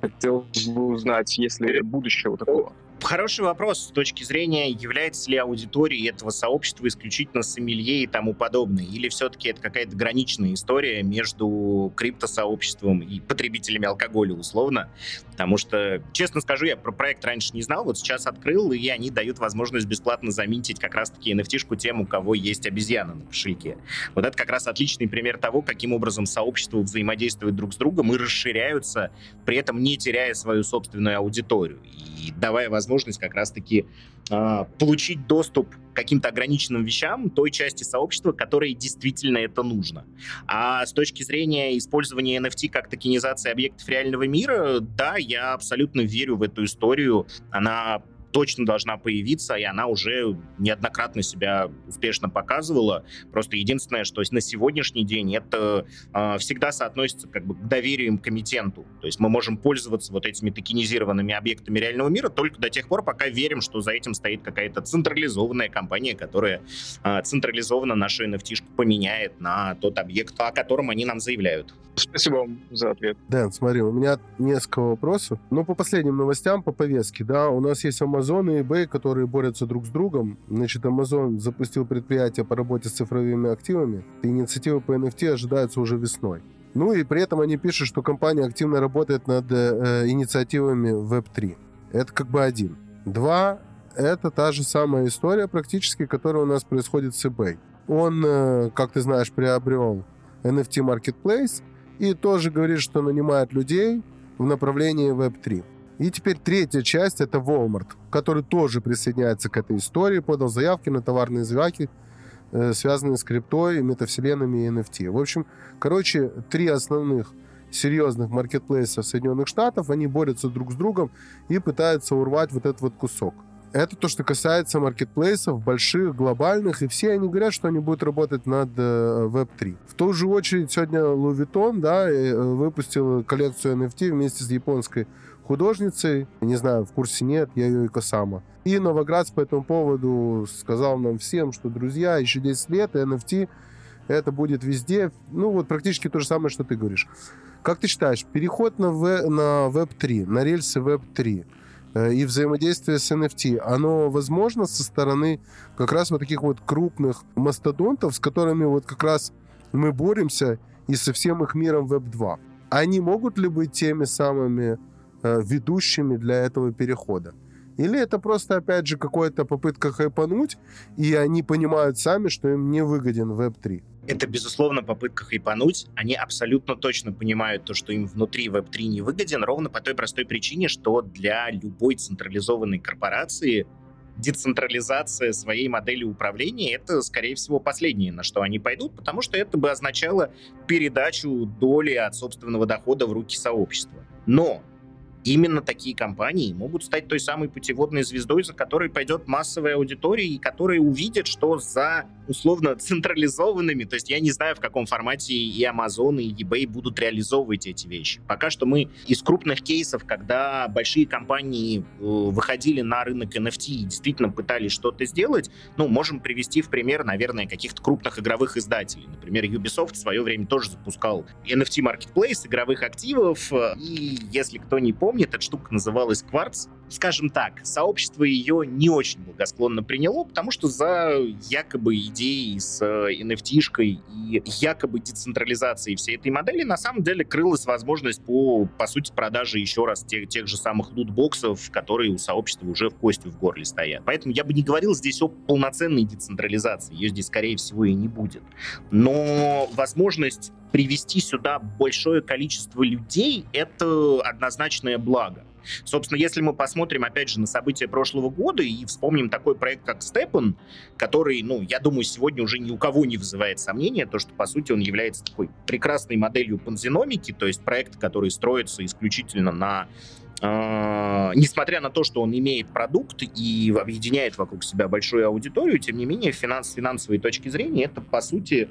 Хотел бы узнать, есть ли будущее у такого. Хороший вопрос с точки зрения, является ли аудиторией этого сообщества исключительно сомелье и тому подобное, или все-таки это какая-то граничная история между криптосообществом и потребителями алкоголя условно, потому что, честно скажу, я про проект раньше не знал, вот сейчас открыл, и они дают возможность бесплатно заминтить как раз-таки NFT-шку тем, у кого есть обезьяна на кошельке. Вот это как раз отличный пример того, каким образом сообщества взаимодействуют друг с другом и расширяются, при этом не теряя свою собственную аудиторию и давая возможность возможность как раз-таки э, получить доступ к каким-то ограниченным вещам той части сообщества, которой действительно это нужно. А с точки зрения использования NFT как токенизации объектов реального мира, да, я абсолютно верю в эту историю. Она точно должна появиться, и она уже неоднократно себя успешно показывала. Просто единственное, что на сегодняшний день это э, всегда соотносится как бы к доверию к комитенту. То есть мы можем пользоваться вот этими токенизированными объектами реального мира только до тех пор, пока верим, что за этим стоит какая-то централизованная компания, которая э, централизованно нашу NFT-шку поменяет на тот объект, о котором они нам заявляют. Спасибо вам за ответ. Дэн, смотри, у меня несколько вопросов. Ну, по последним новостям, по повестке, да, у нас есть Amazon и eBay, которые борются друг с другом. Значит, Amazon запустил предприятие по работе с цифровыми активами. Инициатива по NFT ожидается уже весной. Ну и при этом они пишут, что компания активно работает над э, инициативами Web3. Это как бы один. Два — это та же самая история практически, которая у нас происходит с eBay. Он, э, как ты знаешь, приобрел NFT Marketplace — и тоже говорит, что нанимает людей в направлении Web3. И теперь третья часть — это Walmart, который тоже присоединяется к этой истории, подал заявки на товарные звяки, э, связанные с криптой, метавселенными и NFT. В общем, короче, три основных серьезных маркетплейса Соединенных Штатов, они борются друг с другом и пытаются урвать вот этот вот кусок. Это то, что касается маркетплейсов больших, глобальных, и все они говорят, что они будут работать над э, Web3. В ту же очередь сегодня Louis Vuitton, да, э, выпустил коллекцию NFT вместе с японской художницей. Не знаю, в курсе нет, я ее и Косама. И Новоградс по этому поводу сказал нам всем, что, друзья, еще 10 лет, и NFT это будет везде. Ну, вот практически то же самое, что ты говоришь. Как ты считаешь, переход на, в, на Web3, на рельсы Web3, Э, и взаимодействие с NFT, оно возможно со стороны как раз вот таких вот крупных мастодонтов, с которыми вот как раз мы боремся и со всем их миром Web 2. Они могут ли быть теми самыми ведущими для этого перехода? Или это просто, опять же, какая-то попытка хайпануть, и они понимают сами, что им не выгоден Web 3? Это, безусловно, попытка хайпануть. Они абсолютно точно понимают то, что им внутри Web3 не выгоден, ровно по той простой причине, что для любой централизованной корпорации децентрализация своей модели управления — это, скорее всего, последнее, на что они пойдут, потому что это бы означало передачу доли от собственного дохода в руки сообщества. Но именно такие компании могут стать той самой путеводной звездой, за которой пойдет массовая аудитория, и которая увидит, что за условно [laughs] централизованными, то есть я не знаю, в каком формате и Amazon, и eBay будут реализовывать эти вещи. Пока что мы из крупных кейсов, когда большие компании э, выходили на рынок NFT и действительно пытались что-то сделать, ну, можем привести в пример, наверное, каких-то крупных игровых издателей. Например, Ubisoft в свое время тоже запускал NFT Marketplace игровых активов, э, и если кто не помнит, помнит, эта штука называлась «Кварц». Скажем так, сообщество ее не очень благосклонно приняло, потому что за якобы идеей с NFT-шкой э, и якобы децентрализацией всей этой модели на самом деле крылась возможность по, по сути, продажи еще раз тех, тех же самых лутбоксов, которые у сообщества уже в кости в горле стоят. Поэтому я бы не говорил здесь о полноценной децентрализации. Ее здесь, скорее всего, и не будет. Но возможность привести сюда большое количество людей — это однозначное благо. Собственно, если мы посмотрим, опять же, на события прошлого года и вспомним такой проект, как Степан, который, ну, я думаю, сегодня уже ни у кого не вызывает сомнения, то, что, по сути, он является такой прекрасной моделью панзиномики, то есть проект, который строится исключительно на Uh, несмотря на то, что он имеет продукт и объединяет вокруг себя большую аудиторию, тем не менее, финанс, с финансовой точки зрения, это, по сути,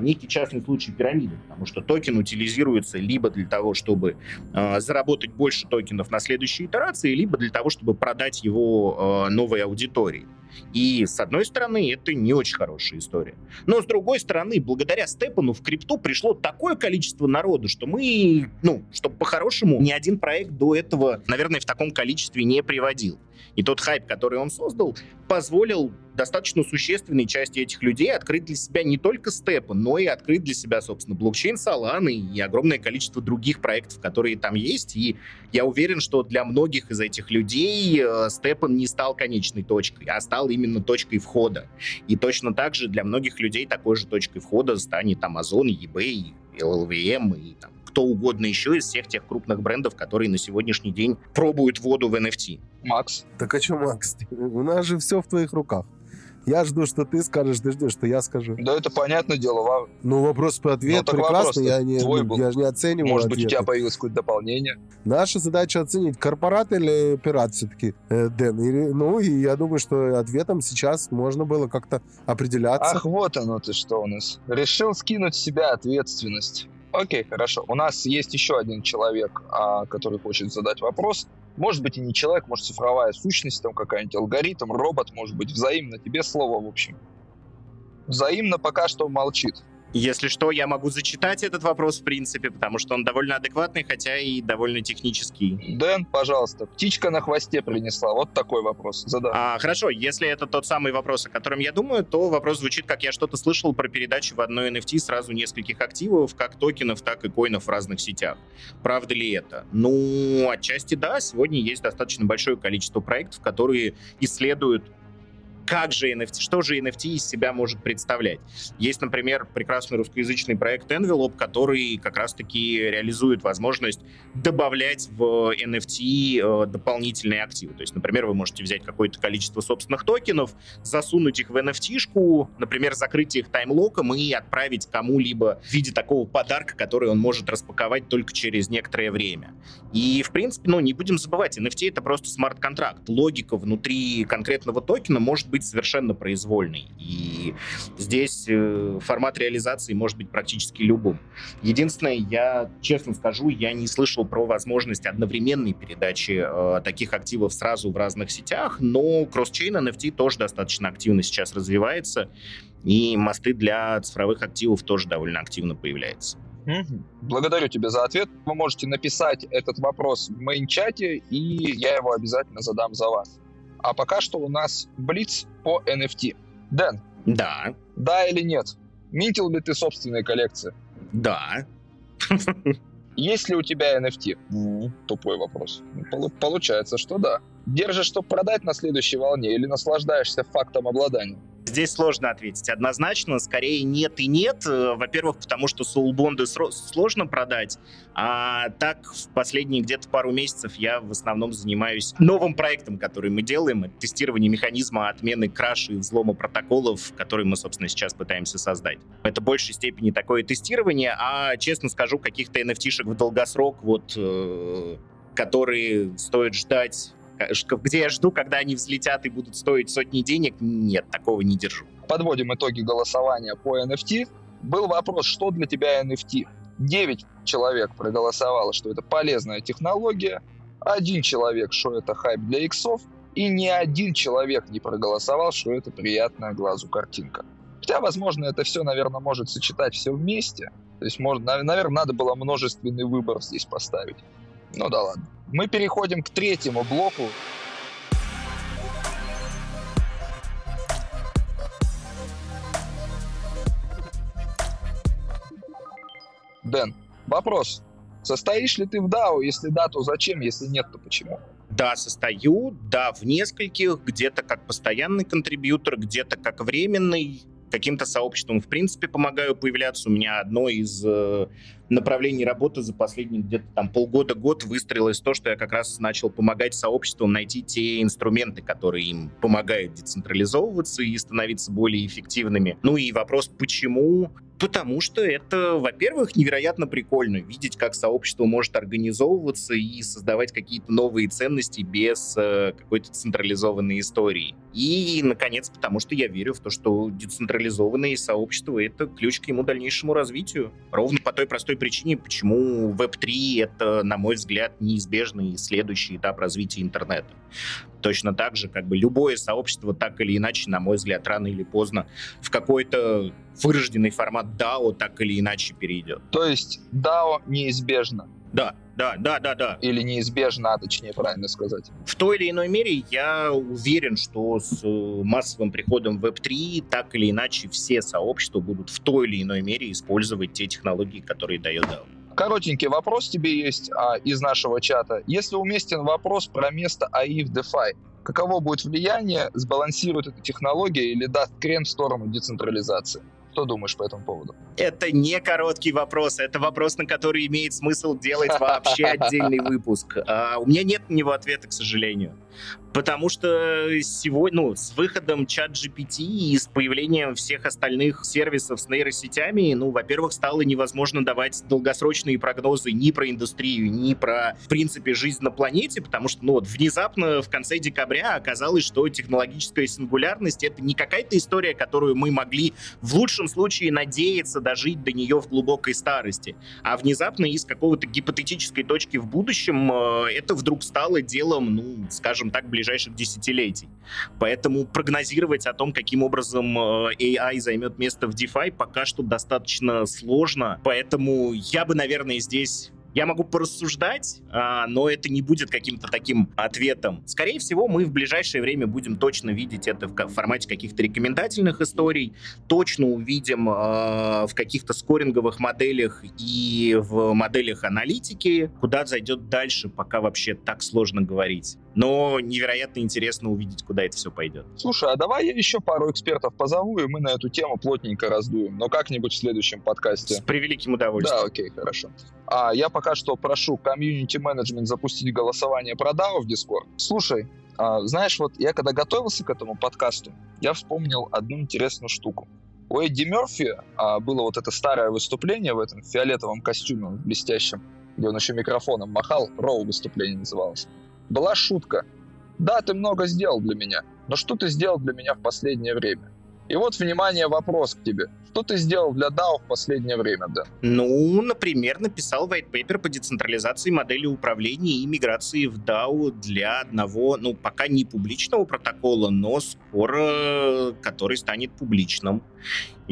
некий частный случай пирамиды, потому что токен утилизируется либо для того, чтобы а, заработать больше токенов на следующей итерации, либо для того, чтобы продать его а, новой аудитории. И, с одной стороны, это не очень хорошая история. Но, с другой стороны, благодаря Степану в крипту пришло такое количество народу, что мы, ну, чтобы по-хорошему, ни один проект до этого, наверное, в таком количестве не приводил. И тот хайп, который он создал, позволил достаточно существенной части этих людей открыть для себя не только степы, но и открыть для себя, собственно, блокчейн Solana и огромное количество других проектов, которые там есть. И я уверен, что для многих из этих людей степан не стал конечной точкой, а стал именно точкой входа. И точно так же для многих людей такой же точкой входа станет Amazon, eBay, LLVM и там кто угодно еще из всех тех крупных брендов, которые на сегодняшний день пробуют воду в NFT. Макс. Так а что, Макс? У нас же все в твоих руках. Я жду, что ты скажешь, ты ждешь, что я скажу. Да это понятное дело. Ну, вопрос по ответ ну, прекрасно. Я не, твой ну, был. я же не оцениваю Может ответы. быть, у тебя появилось какое-то дополнение? Наша задача оценить, корпорат или пират все-таки, э, Дэн. Или, ну, и я думаю, что ответом сейчас можно было как-то определяться. Ах, вот оно ты что у нас. Решил скинуть с себя ответственность. Окей, хорошо. У нас есть еще один человек, а, который хочет задать вопрос. Может быть и не человек, может цифровая сущность, там какая-нибудь алгоритм, робот, может быть взаимно. Тебе слово, в общем. Взаимно пока что молчит. Если что, я могу зачитать этот вопрос, в принципе, потому что он довольно адекватный, хотя и довольно технический. Дэн, пожалуйста, птичка на хвосте принесла. Вот такой вопрос. Задай. А, хорошо, если это тот самый вопрос, о котором я думаю, то вопрос звучит, как я что-то слышал про передачу в одной NFT сразу нескольких активов, как токенов, так и коинов в разных сетях. Правда ли это? Ну, отчасти да. Сегодня есть достаточно большое количество проектов, которые исследуют как же NFT, что же NFT из себя может представлять. Есть, например, прекрасный русскоязычный проект Envelope, который как раз-таки реализует возможность добавлять в NFT э, дополнительные активы. То есть, например, вы можете взять какое-то количество собственных токенов, засунуть их в NFT-шку, например, закрыть их таймлоком и отправить кому-либо в виде такого подарка, который он может распаковать только через некоторое время. И, в принципе, ну, не будем забывать, NFT — это просто смарт-контракт. Логика внутри конкретного токена может быть совершенно произвольный. И здесь э, формат реализации может быть практически любым. Единственное, я честно скажу, я не слышал про возможность одновременной передачи э, таких активов сразу в разных сетях, но кросс-чейн NFT тоже достаточно активно сейчас развивается, и мосты для цифровых активов тоже довольно активно появляются. Благодарю тебя за ответ. Вы можете написать этот вопрос в мейн-чате, и я его обязательно задам за вас. А пока что у нас блиц по NFT. Дэн. Да. Да или нет? Минтил ли ты собственные коллекции? Да. Есть ли у тебя NFT? Mm, тупой вопрос. Получается, что да. Держишь, чтобы продать на следующей волне или наслаждаешься фактом обладания? Здесь сложно ответить. Однозначно, скорее нет и нет. Э, во-первых, потому что соулбонды сложно продать, а так в последние где-то пару месяцев я в основном занимаюсь новым проектом, который мы делаем, это тестирование механизма отмены краши и взлома протоколов, который мы, собственно, сейчас пытаемся создать. Это в большей степени такое тестирование, а, честно скажу, каких-то NFT-шек в долгосрок, вот, э, которые стоит ждать где я жду, когда они взлетят и будут стоить сотни денег, нет, такого не держу. Подводим итоги голосования по NFT. Был вопрос, что для тебя NFT? 9 человек проголосовало, что это полезная технология, один человек, что это хайп для иксов, и ни один человек не проголосовал, что это приятная глазу картинка. Хотя, возможно, это все, наверное, может сочетать все вместе. То есть, может, наверное, надо было множественный выбор здесь поставить. Ну да ладно. Мы переходим к третьему блоку. Дэн, вопрос. Состоишь ли ты в DAO? Если да, то зачем? Если нет, то почему? Да, состою, да, в нескольких, где-то как постоянный контрибьютор, где-то как временный, каким-то сообществом в принципе помогаю появляться. У меня одно из э, направлений работы за последние где-то там полгода-год выстроилось то, что я как раз начал помогать сообществам найти те инструменты, которые им помогают децентрализовываться и становиться более эффективными. Ну и вопрос, почему Потому что это, во-первых, невероятно прикольно видеть, как сообщество может организовываться и создавать какие-то новые ценности без э, какой-то централизованной истории. И, наконец, потому что я верю в то, что децентрализованные сообщества — это ключ к ему дальнейшему развитию. Ровно по той простой причине, почему Web3 — это, на мой взгляд, неизбежный следующий этап развития интернета. Точно так же, как бы любое сообщество так или иначе, на мой взгляд, рано или поздно в какой-то вырожденный формат DAO так или иначе перейдет. То есть DAO неизбежно. Да, да, да, да, да. Или неизбежно, а точнее правильно сказать. В той или иной мере я уверен, что с э, массовым приходом Web3 так или иначе все сообщества будут в той или иной мере использовать те технологии, которые дает DAO. Коротенький вопрос тебе есть а, из нашего чата. Если уместен вопрос про место АИ в DeFi, каково будет влияние, сбалансирует эта технология или даст крен в сторону децентрализации? Что думаешь по этому поводу? Это не короткий вопрос, это вопрос, на который имеет смысл делать вообще отдельный выпуск. А, у меня нет на него ответа, к сожалению. Потому что сегодня, ну, с выходом чат GPT и с появлением всех остальных сервисов с нейросетями, ну, во-первых, стало невозможно давать долгосрочные прогнозы ни про индустрию, ни про, в принципе, жизнь на планете, потому что, ну, вот внезапно в конце декабря оказалось, что технологическая сингулярность — это не какая-то история, которую мы могли в лучшем случае надеяться дожить до нее в глубокой старости, а внезапно из какого-то гипотетической точки в будущем э, это вдруг стало делом, ну, скажем так, ближе ближайших десятилетий. Поэтому прогнозировать о том, каким образом э, AI займет место в DeFi, пока что достаточно сложно. Поэтому я бы, наверное, здесь я могу порассуждать, а, но это не будет каким-то таким ответом. Скорее всего, мы в ближайшее время будем точно видеть это в формате каких-то рекомендательных историй, точно увидим а, в каких-то скоринговых моделях и в моделях аналитики, куда зайдет дальше, пока вообще так сложно говорить. Но невероятно интересно увидеть, куда это все пойдет. Слушай, а давай я еще пару экспертов позову, и мы на эту тему плотненько раздуем. Но как-нибудь в следующем подкасте. С превеликим удовольствием. Да, окей, хорошо. А я пока что прошу комьюнити-менеджмент запустить голосование про DAO в Discord. Слушай, а, знаешь, вот я когда готовился к этому подкасту, я вспомнил одну интересную штуку. У Эдди Мерфи а, было вот это старое выступление в этом фиолетовом костюме блестящем, где он еще микрофоном махал, Роу выступление называлось. Была шутка. Да, ты много сделал для меня, но что ты сделал для меня в последнее время? И вот, внимание, вопрос к тебе. Что ты сделал для DAO в последнее время, да? Ну, например, написал white paper по децентрализации модели управления и миграции в DAO для одного, ну, пока не публичного протокола, но скоро который станет публичным.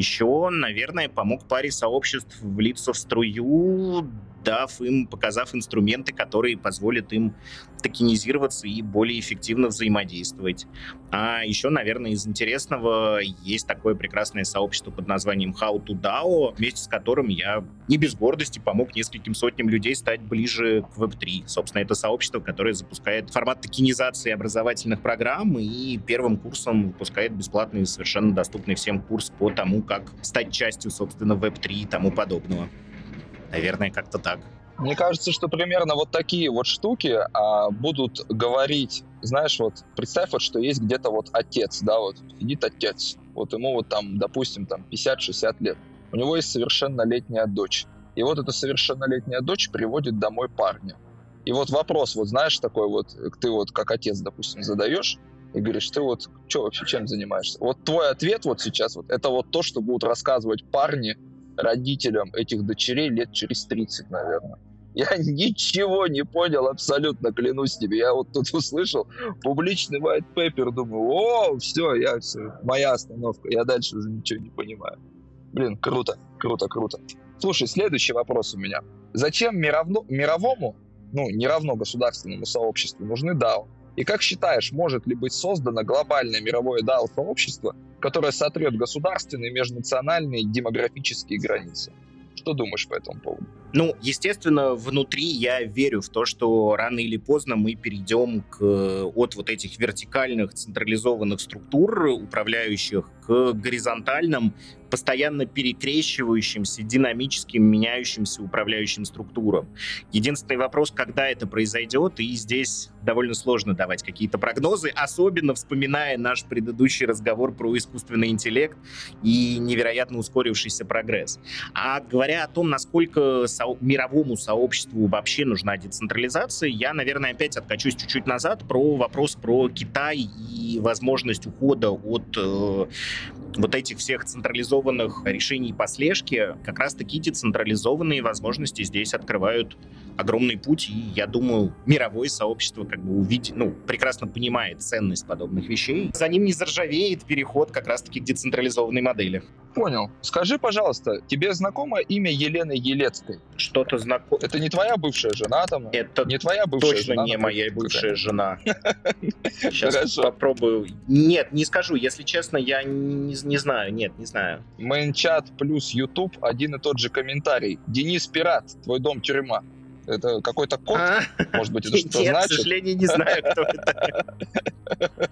Еще, наверное, помог паре сообществ влиться в струю дав им, показав инструменты, которые позволят им токенизироваться и более эффективно взаимодействовать. А еще, наверное, из интересного есть такое прекрасное сообщество под названием How to DAO, вместе с которым я не без гордости помог нескольким сотням людей стать ближе к Web3. Собственно, это сообщество, которое запускает формат токенизации образовательных программ и первым курсом выпускает бесплатный, совершенно доступный всем курс по тому, как стать частью, собственно, Web3 и тому подобного. Наверное, как-то так. Мне кажется, что примерно вот такие вот штуки а, будут говорить, знаешь, вот представь вот, что есть где-то вот отец, да, вот сидит отец, вот ему вот там, допустим, там 50-60 лет, у него есть совершеннолетняя дочь, и вот эта совершеннолетняя дочь приводит домой парня. И вот вопрос, вот знаешь, такой вот, ты вот как отец, допустим, задаешь, и говоришь, ты вот что вообще чем занимаешься? Вот твой ответ вот сейчас, вот это вот то, что будут рассказывать парни родителям этих дочерей лет через 30, наверное. Я [laughs] ничего не понял, абсолютно, клянусь тебе. Я вот тут услышал публичный white paper, думаю, о, все, я все, моя остановка, я дальше уже ничего не понимаю. Блин, круто, круто, круто. Слушай, следующий вопрос у меня. Зачем мировно, мировому, ну, не равно государственному сообществу нужны DAO? И как считаешь, может ли быть создано глобальное мировое DAO-сообщество, которое сотрет государственные, межнациональные демографические границы? Что думаешь по этому поводу? Ну, естественно, внутри я верю в то, что рано или поздно мы перейдем к, от вот этих вертикальных централизованных структур, управляющих, к горизонтальным, постоянно перекрещивающимся, динамическим, меняющимся управляющим структурам. Единственный вопрос, когда это произойдет, и здесь довольно сложно давать какие-то прогнозы, особенно вспоминая наш предыдущий разговор про искусственный интеллект и невероятно ускорившийся прогресс. А говоря о том, насколько со- мировому сообществу вообще нужна децентрализация, я, наверное, опять откачусь чуть-чуть назад про вопрос про Китай и возможность ухода от э, вот этих всех централизованных решений по слежке, как раз-таки децентрализованные возможности здесь открывают огромный путь, и я думаю, мировое сообщество как бы увидит, ну, прекрасно понимает ценность подобных вещей. За ним не заржавеет переход как раз-таки к децентрализованной модели. Понял. Скажи, пожалуйста, тебе знакомо имя Елены Елецкой? Что-то знакомое. Это не твоя бывшая жена там? Это не твоя бывшая точно жена? не моя бывшая жена. [laughs] Сейчас Хорошо. попробую. Нет, не скажу. Если честно, я не, не знаю. Нет, не знаю. Мейнчат плюс YouTube один и тот же комментарий. Денис Пират, твой дом тюрьма. Это какой-то код? А? Может быть, это что-то Нет, к значит? сожалению, не знаю, кто это. [laughs]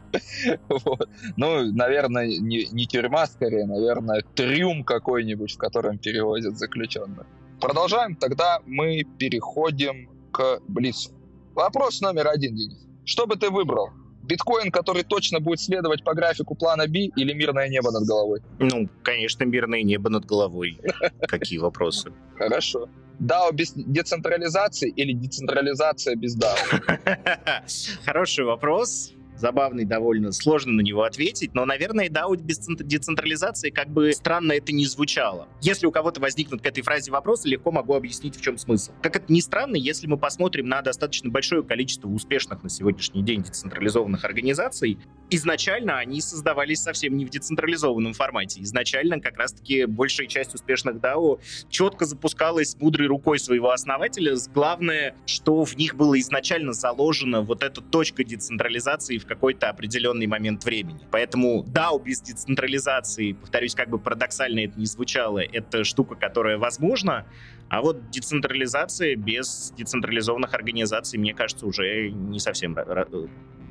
Вот. Ну, наверное, не, не тюрьма, скорее, наверное, трюм какой-нибудь, в котором перевозят заключенных. Продолжаем, тогда мы переходим к Блицу. Вопрос номер один, Денис. Что бы ты выбрал? Биткоин, который точно будет следовать по графику плана B или мирное небо над головой? Ну, конечно, мирное небо над головой. Какие вопросы? Хорошо. DAO без децентрализации или децентрализация без DAO? [laughs] Хороший вопрос. Забавный довольно, сложно на него ответить, но, наверное, да, цент- децентрализации как бы странно это не звучало. Если у кого-то возникнут к этой фразе вопросы, легко могу объяснить, в чем смысл. Как это ни странно, если мы посмотрим на достаточно большое количество успешных на сегодняшний день децентрализованных организаций, изначально они создавались совсем не в децентрализованном формате. Изначально как раз-таки большая часть успешных DAO четко запускалась мудрой рукой своего основателя. Главное, что в них было изначально заложено вот эта точка децентрализации в какой-то определенный момент времени. Поэтому DAO без децентрализации, повторюсь, как бы парадоксально это не звучало, это штука, которая возможна, а вот децентрализация без децентрализованных организаций, мне кажется, уже не совсем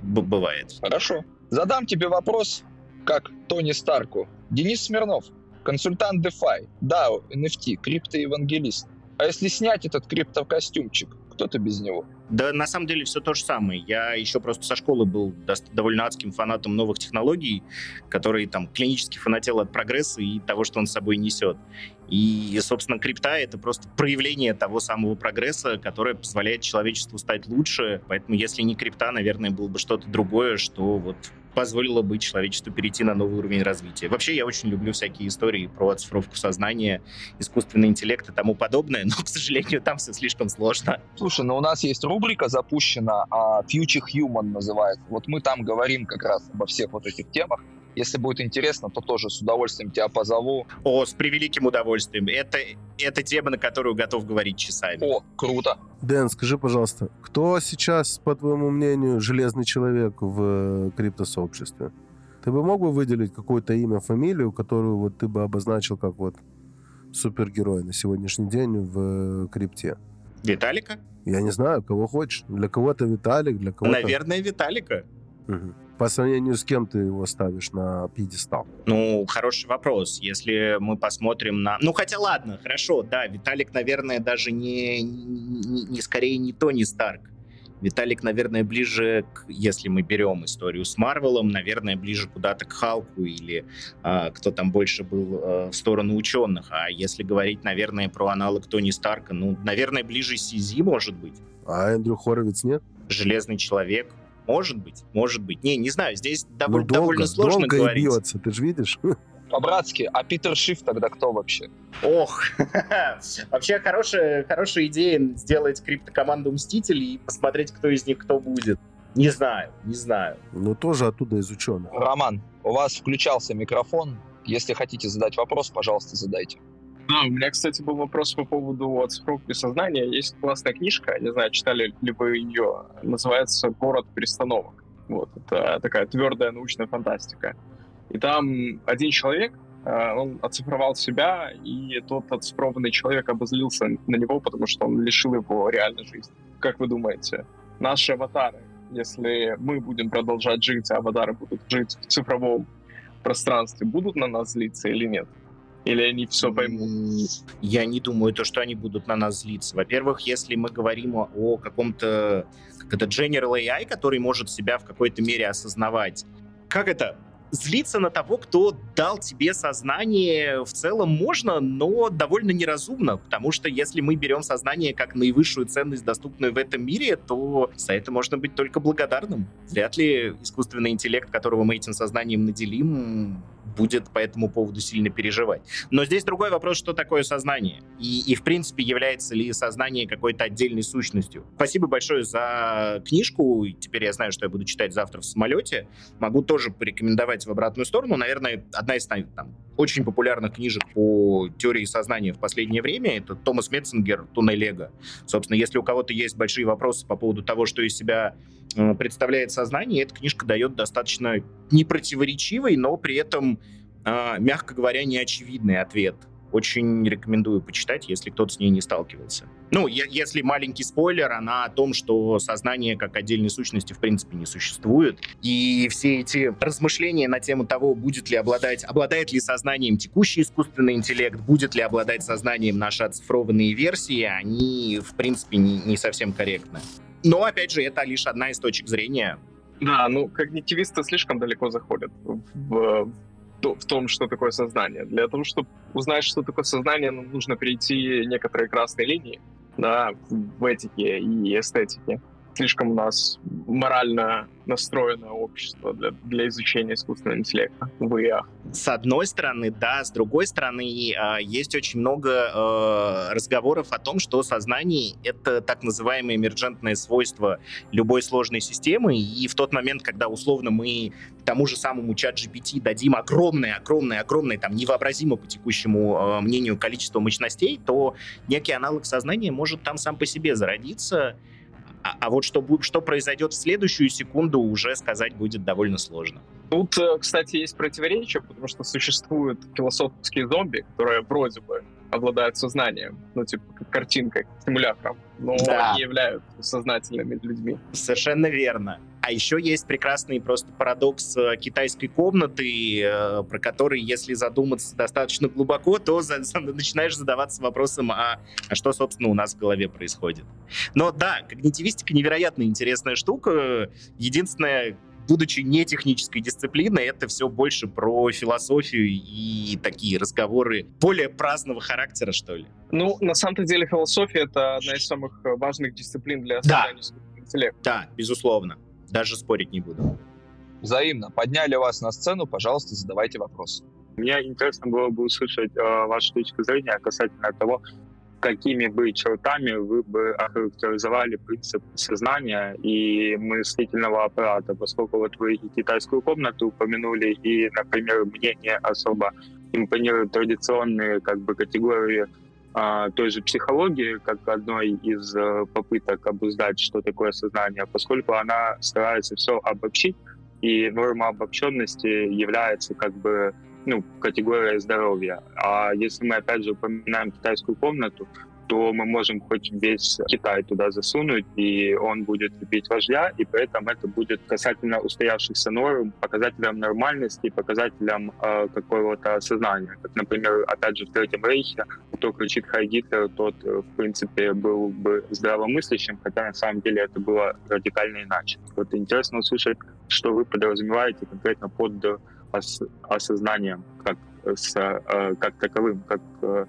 бывает. Хорошо. Задам тебе вопрос, как Тони Старку. Денис Смирнов, консультант DeFi, DAO, NFT, криптоевангелист. А если снять этот криптокостюмчик, кто ты без него? Да, на самом деле все то же самое. Я еще просто со школы был довольно адским фанатом новых технологий, который там клинически фанател от прогресса и того, что он с собой несет. И, собственно, крипта — это просто проявление того самого прогресса, которое позволяет человечеству стать лучше. Поэтому, если не крипта, наверное, было бы что-то другое, что вот позволило бы человечеству перейти на новый уровень развития. Вообще, я очень люблю всякие истории про оцифровку сознания, искусственный интеллект и тому подобное, но, к сожалению, там все слишком сложно. Слушай, ну у нас есть рубрика запущена, а Future Human называется. Вот мы там говорим как раз обо всех вот этих темах. Если будет интересно, то тоже с удовольствием тебя позову. О, с превеликим удовольствием. Это, это тема, на которую готов говорить часами. О, круто. Дэн, скажи, пожалуйста, кто сейчас, по твоему мнению, железный человек в э, криптосообществе? Ты бы мог бы выделить какое-то имя, фамилию, которую вот ты бы обозначил как вот супергерой на сегодняшний день в э, крипте? Виталика? Я не знаю, кого хочешь. Для кого-то Виталик, для кого-то... Наверное, Виталика. Мгм. По сравнению с кем ты его ставишь на пьедестал? Ну, хороший вопрос. Если мы посмотрим на... Ну, хотя ладно, хорошо, да, Виталик, наверное, даже не, не, не скорее не Тони Старк. Виталик, наверное, ближе к, если мы берем историю с Марвелом, наверное, ближе куда-то к Халку или а, кто там больше был а, в сторону ученых. А если говорить, наверное, про аналог Тони Старка, ну, наверное, ближе Сизи, может быть. А Эндрю Хоровиц нет? Железный человек. Может быть, может быть. Не, не знаю, здесь Ну, довольно, долго, довольно сложно долго говорить. бьется, ты же видишь? [laughs] По-братски, а Питер Шиф тогда кто вообще? Ох, [laughs] вообще хорошая, хорошая идея сделать криптокоманду Мстителей и посмотреть, кто из них кто будет. Не знаю, не знаю. Ну, тоже оттуда из ученых. Роман, у вас включался микрофон. Если хотите задать вопрос, пожалуйста, задайте. Да, у меня, кстати, был вопрос по поводу оцифровки сознания. Есть классная книжка, не знаю, читали ли вы ее, называется «Город перестановок». Вот, это такая твердая научная фантастика. И там один человек, э, он оцифровал себя, и тот оцифрованный человек обозлился на него, потому что он лишил его реальной жизни. Как вы думаете, наши аватары, если мы будем продолжать жить, а аватары будут жить в цифровом пространстве, будут на нас злиться или нет? Или они все поймут? Я не думаю, то, что они будут на нас злиться. Во-первых, если мы говорим о, о каком-то как это General AI, который может себя в какой-то мере осознавать. Как это? Злиться на того, кто дал тебе сознание, в целом можно, но довольно неразумно, потому что если мы берем сознание как наивысшую ценность, доступную в этом мире, то за это можно быть только благодарным. Вряд ли искусственный интеллект, которого мы этим сознанием наделим, будет по этому поводу сильно переживать. Но здесь другой вопрос, что такое сознание? И, и в принципе, является ли сознание какой-то отдельной сущностью? Спасибо большое за книжку. Теперь я знаю, что я буду читать завтра в самолете. Могу тоже порекомендовать в обратную сторону. Наверное, одна из там, очень популярных книжек по теории сознания в последнее время — это Томас Метцингер «Туннель Эго». Собственно, если у кого-то есть большие вопросы по поводу того, что из себя Э, представляет сознание, эта книжка дает достаточно непротиворечивый, но при этом, а, мягко говоря, неочевидный ответ. Очень рекомендую почитать, если кто-то с ней не сталкивался. Ну, если маленький спойлер, она о том, что сознание как отдельной сущности в принципе не существует. И все эти размышления на тему того, будет ли обладать, обладает ли сознанием текущий искусственный интеллект, будет ли обладать сознанием наши оцифрованные версии, они в принципе не, не совсем корректны. Но, опять же, это лишь одна из точек зрения. Да, ну, когнитивисты слишком далеко заходят в, в, в том, что такое сознание. Для того, чтобы узнать, что такое сознание, нужно перейти некоторые красные линии да, в этике и эстетике слишком у нас морально настроенное общество для, для изучения искусственного интеллекта в. С одной стороны, да, с другой стороны, э, есть очень много э, разговоров о том, что сознание — это так называемое эмерджентное свойство любой сложной системы, и в тот момент, когда условно мы тому же самому чат GPT дадим огромное, огромное, огромное, там, невообразимо по текущему э, мнению количество мощностей, то некий аналог сознания может там сам по себе зародиться, а, а вот что, что произойдет в следующую секунду, уже сказать будет довольно сложно. Тут, э, кстати, есть противоречие, потому что существуют философские зомби, которые вроде бы обладают сознанием, ну, типа, как картинкой, симулякром, но да. они являются сознательными людьми. Совершенно верно. А еще есть прекрасный просто парадокс э, китайской комнаты, э, про который, если задуматься достаточно глубоко, то за, за, начинаешь задаваться вопросом, а, а что, собственно, у нас в голове происходит. Но да, когнитивистика невероятно интересная штука. Единственное, будучи не технической дисциплиной, это все больше про философию и такие разговоры более праздного характера, что ли. Ну, на самом-то деле философия — это одна из самых важных дисциплин для создания да. интеллекта. Да, безусловно. Даже спорить не буду. Взаимно. Подняли вас на сцену, пожалуйста, задавайте вопросы. Мне интересно было бы услышать э, вашу точку зрения касательно того, какими бы чертами вы бы охарактеризовали принцип сознания и мыслительного аппарата, поскольку вот вы и китайскую комнату упомянули, и, например, мне не особо импонируют традиционные как бы категории той же психологии, как одной из а, попыток обуздать, что такое сознание, поскольку она старается все обобщить, и норма обобщенности является как бы ну, категория здоровья. А если мы, опять же, упоминаем китайскую комнату, то мы можем хоть весь Китай туда засунуть, и он будет любить вождя, и при этом это будет касательно устоявшихся норм, показателям нормальности, показателям э, какого-то сознания. Как, например, опять же, в Третьем Рейхе, кто кричит «Хай Гитлер», тот, э, в принципе, был бы здравомыслящим, хотя на самом деле это было радикально иначе. Вот интересно услышать, что вы подразумеваете конкретно под ос осознанием как, с, э, как таковым, как э,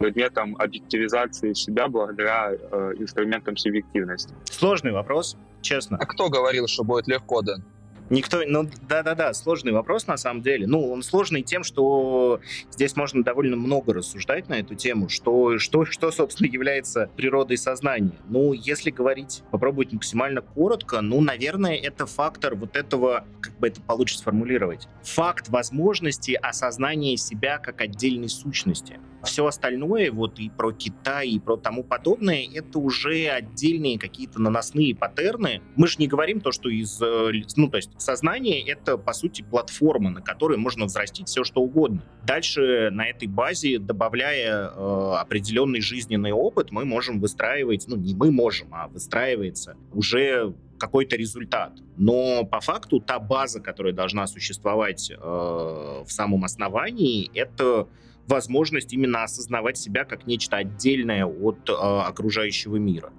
предметом объективизации себя благодаря э, инструментам субъективности? Сложный вопрос, честно. А кто говорил, что будет легко, Дэн? Никто, ну да-да-да, сложный вопрос на самом деле. Ну, он сложный тем, что здесь можно довольно много рассуждать на эту тему, что, что, что собственно, является природой сознания. Ну, если говорить, попробовать максимально коротко, ну, наверное, это фактор вот этого, как бы это получится сформулировать, факт возможности осознания себя как отдельной сущности. Все остальное, вот и про Китай, и про тому подобное, это уже отдельные какие-то наносные паттерны. Мы же не говорим то, что из... Э, ну, то есть сознание — это, по сути, платформа, на которой можно взрастить все, что угодно. Дальше на этой базе, добавляя э, определенный жизненный опыт, мы можем выстраивать, ну, не мы можем, а выстраивается уже какой-то результат. Но по факту та база, которая должна существовать э, в самом основании, это возможность именно осознавать себя как нечто отдельное от э, окружающего мира.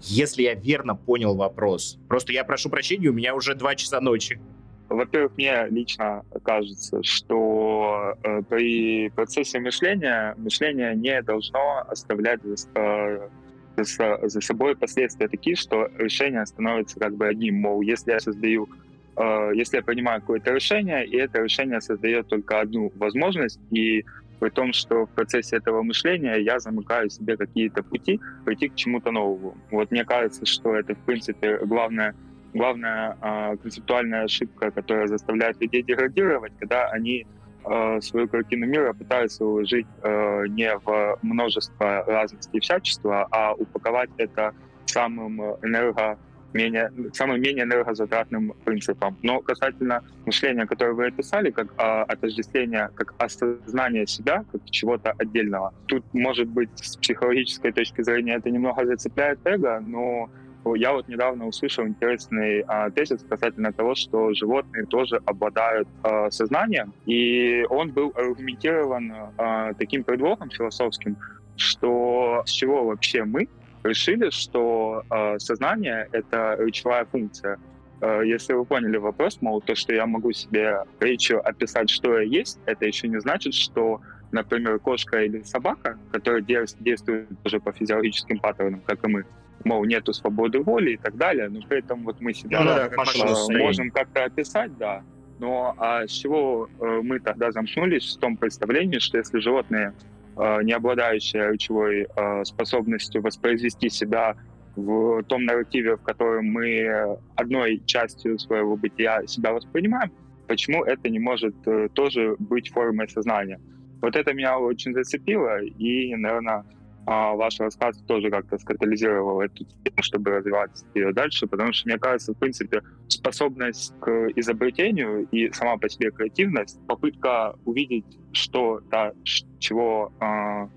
Если я верно понял вопрос, просто я прошу прощения, у меня уже два часа ночи. во-первых, мне лично кажется, что э, при процессе мышления мышление не должно оставлять э, за, за собой последствия такие, что решение становится как бы одним. Мол, если я создаю, э, если я принимаю какое-то решение, и это решение создает только одну возможность, и при том, что в процессе этого мышления я замыкаю себе какие-то пути прийти к чему-то новому. Вот мне кажется, что это, в принципе, главное главная э, концептуальная ошибка, которая заставляет людей деградировать, когда они э, свою картину мира пытаются уложить э, не в множество разности и всячества, а упаковать это самым энерго менее, самым менее энергозатратным принципом. Но касательно мышления, которое вы описали, как а, отождествление, как осознание себя, как чего-то отдельного, тут, может быть, с психологической точки зрения это немного зацепляет эго, но я вот недавно услышал интересный а, тезис касательно того, что животные тоже обладают а, сознанием, и он был аргументирован а, таким предлогом философским, что с чего вообще мы решили, что а, сознание — это речевая функция. А, если вы поняли вопрос, мол, то, что я могу себе речью описать, что я есть, это еще не значит, что например, кошка или собака, которые действуют тоже по физиологическим паттернам, как и мы, мол, нету свободы воли и так далее, но при этом вот мы себя ну, да, э, можем как-то описать, да. Но а с чего э, мы тогда замкнулись в том представлении, что если животные, э, не обладающие речевой э, способностью воспроизвести себя в том нарративе, в котором мы одной частью своего бытия себя воспринимаем, почему это не может э, тоже быть формой сознания? Вот это меня очень зацепило, и, наверное, а ваш рассказ тоже как-то скатализировал эту тему, чтобы развивать ее дальше, потому что, мне кажется, в принципе, способность к изобретению и сама по себе креативность, попытка увидеть, что да, чего э,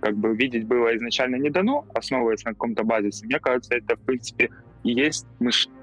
как бы видеть было изначально не дано, основываясь на каком-то базисе, мне кажется, это, в принципе, есть,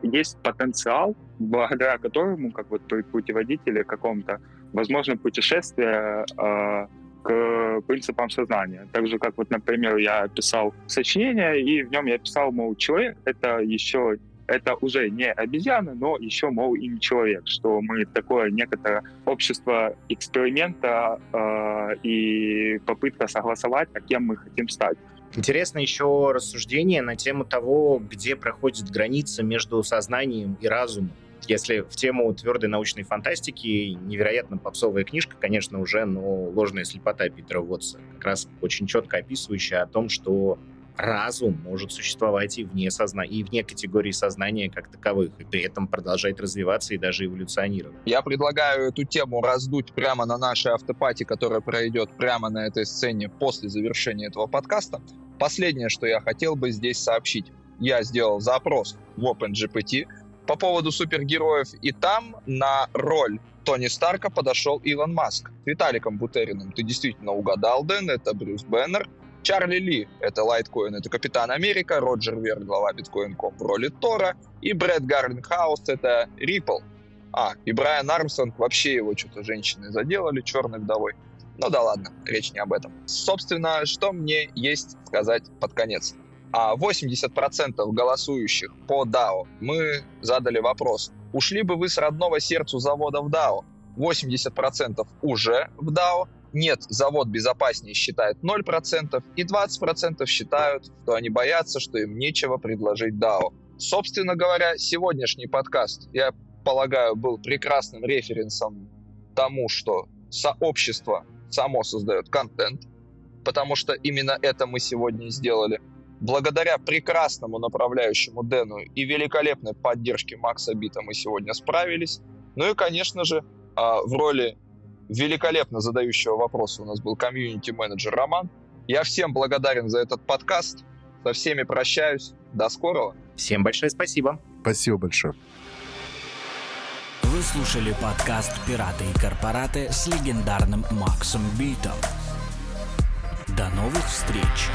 есть потенциал, благодаря которому, как вот при путеводителе каком-то, возможно путешествие э, к принципам сознания. Так же, как вот, например, я писал сочинение, и в нем я писал, мол, человек — это еще это уже не обезьяна, но еще, мол, и не человек, что мы такое некоторое общество эксперимента э, и попытка согласовать, а кем мы хотим стать. Интересно еще рассуждение на тему того, где проходит граница между сознанием и разумом. Если в тему твердой научной фантастики невероятно попсовая книжка, конечно, уже, но «Ложная слепота» Питера Уотса, как раз очень четко описывающая о том, что разум может существовать и вне, созна... и вне категории сознания как таковых, и при этом продолжает развиваться и даже эволюционировать. Я предлагаю эту тему раздуть прямо на нашей автопати, которая пройдет прямо на этой сцене после завершения этого подкаста. Последнее, что я хотел бы здесь сообщить. Я сделал запрос в OpenGPT, по поводу супергероев. И там на роль Тони Старка подошел Илон Маск. Виталиком Бутериным ты действительно угадал, Дэн, это Брюс Беннер. Чарли Ли — это Лайткоин, это Капитан Америка, Роджер Вер, глава Биткоин.ком в роли Тора, и Брэд Гаррингхаус — это Риппл. А, и Брайан Армстронг, вообще его что-то женщины заделали, черной вдовой. Ну да ладно, речь не об этом. Собственно, что мне есть сказать под конец а 80% голосующих по DAO мы задали вопрос, ушли бы вы с родного сердцу завода в DAO? 80% уже в DAO, нет, завод безопаснее считает 0%, и 20% считают, что они боятся, что им нечего предложить DAO. Собственно говоря, сегодняшний подкаст, я полагаю, был прекрасным референсом тому, что сообщество само создает контент, потому что именно это мы сегодня и сделали – Благодаря прекрасному направляющему Дэну и великолепной поддержке Макса Бита мы сегодня справились. Ну и, конечно же, а, в роли великолепно задающего вопросы у нас был комьюнити-менеджер Роман. Я всем благодарен за этот подкаст. Со всеми прощаюсь. До скорого. Всем большое спасибо. Спасибо большое. Вы слушали подкаст «Пираты и корпораты» с легендарным Максом Битом. До новых встреч!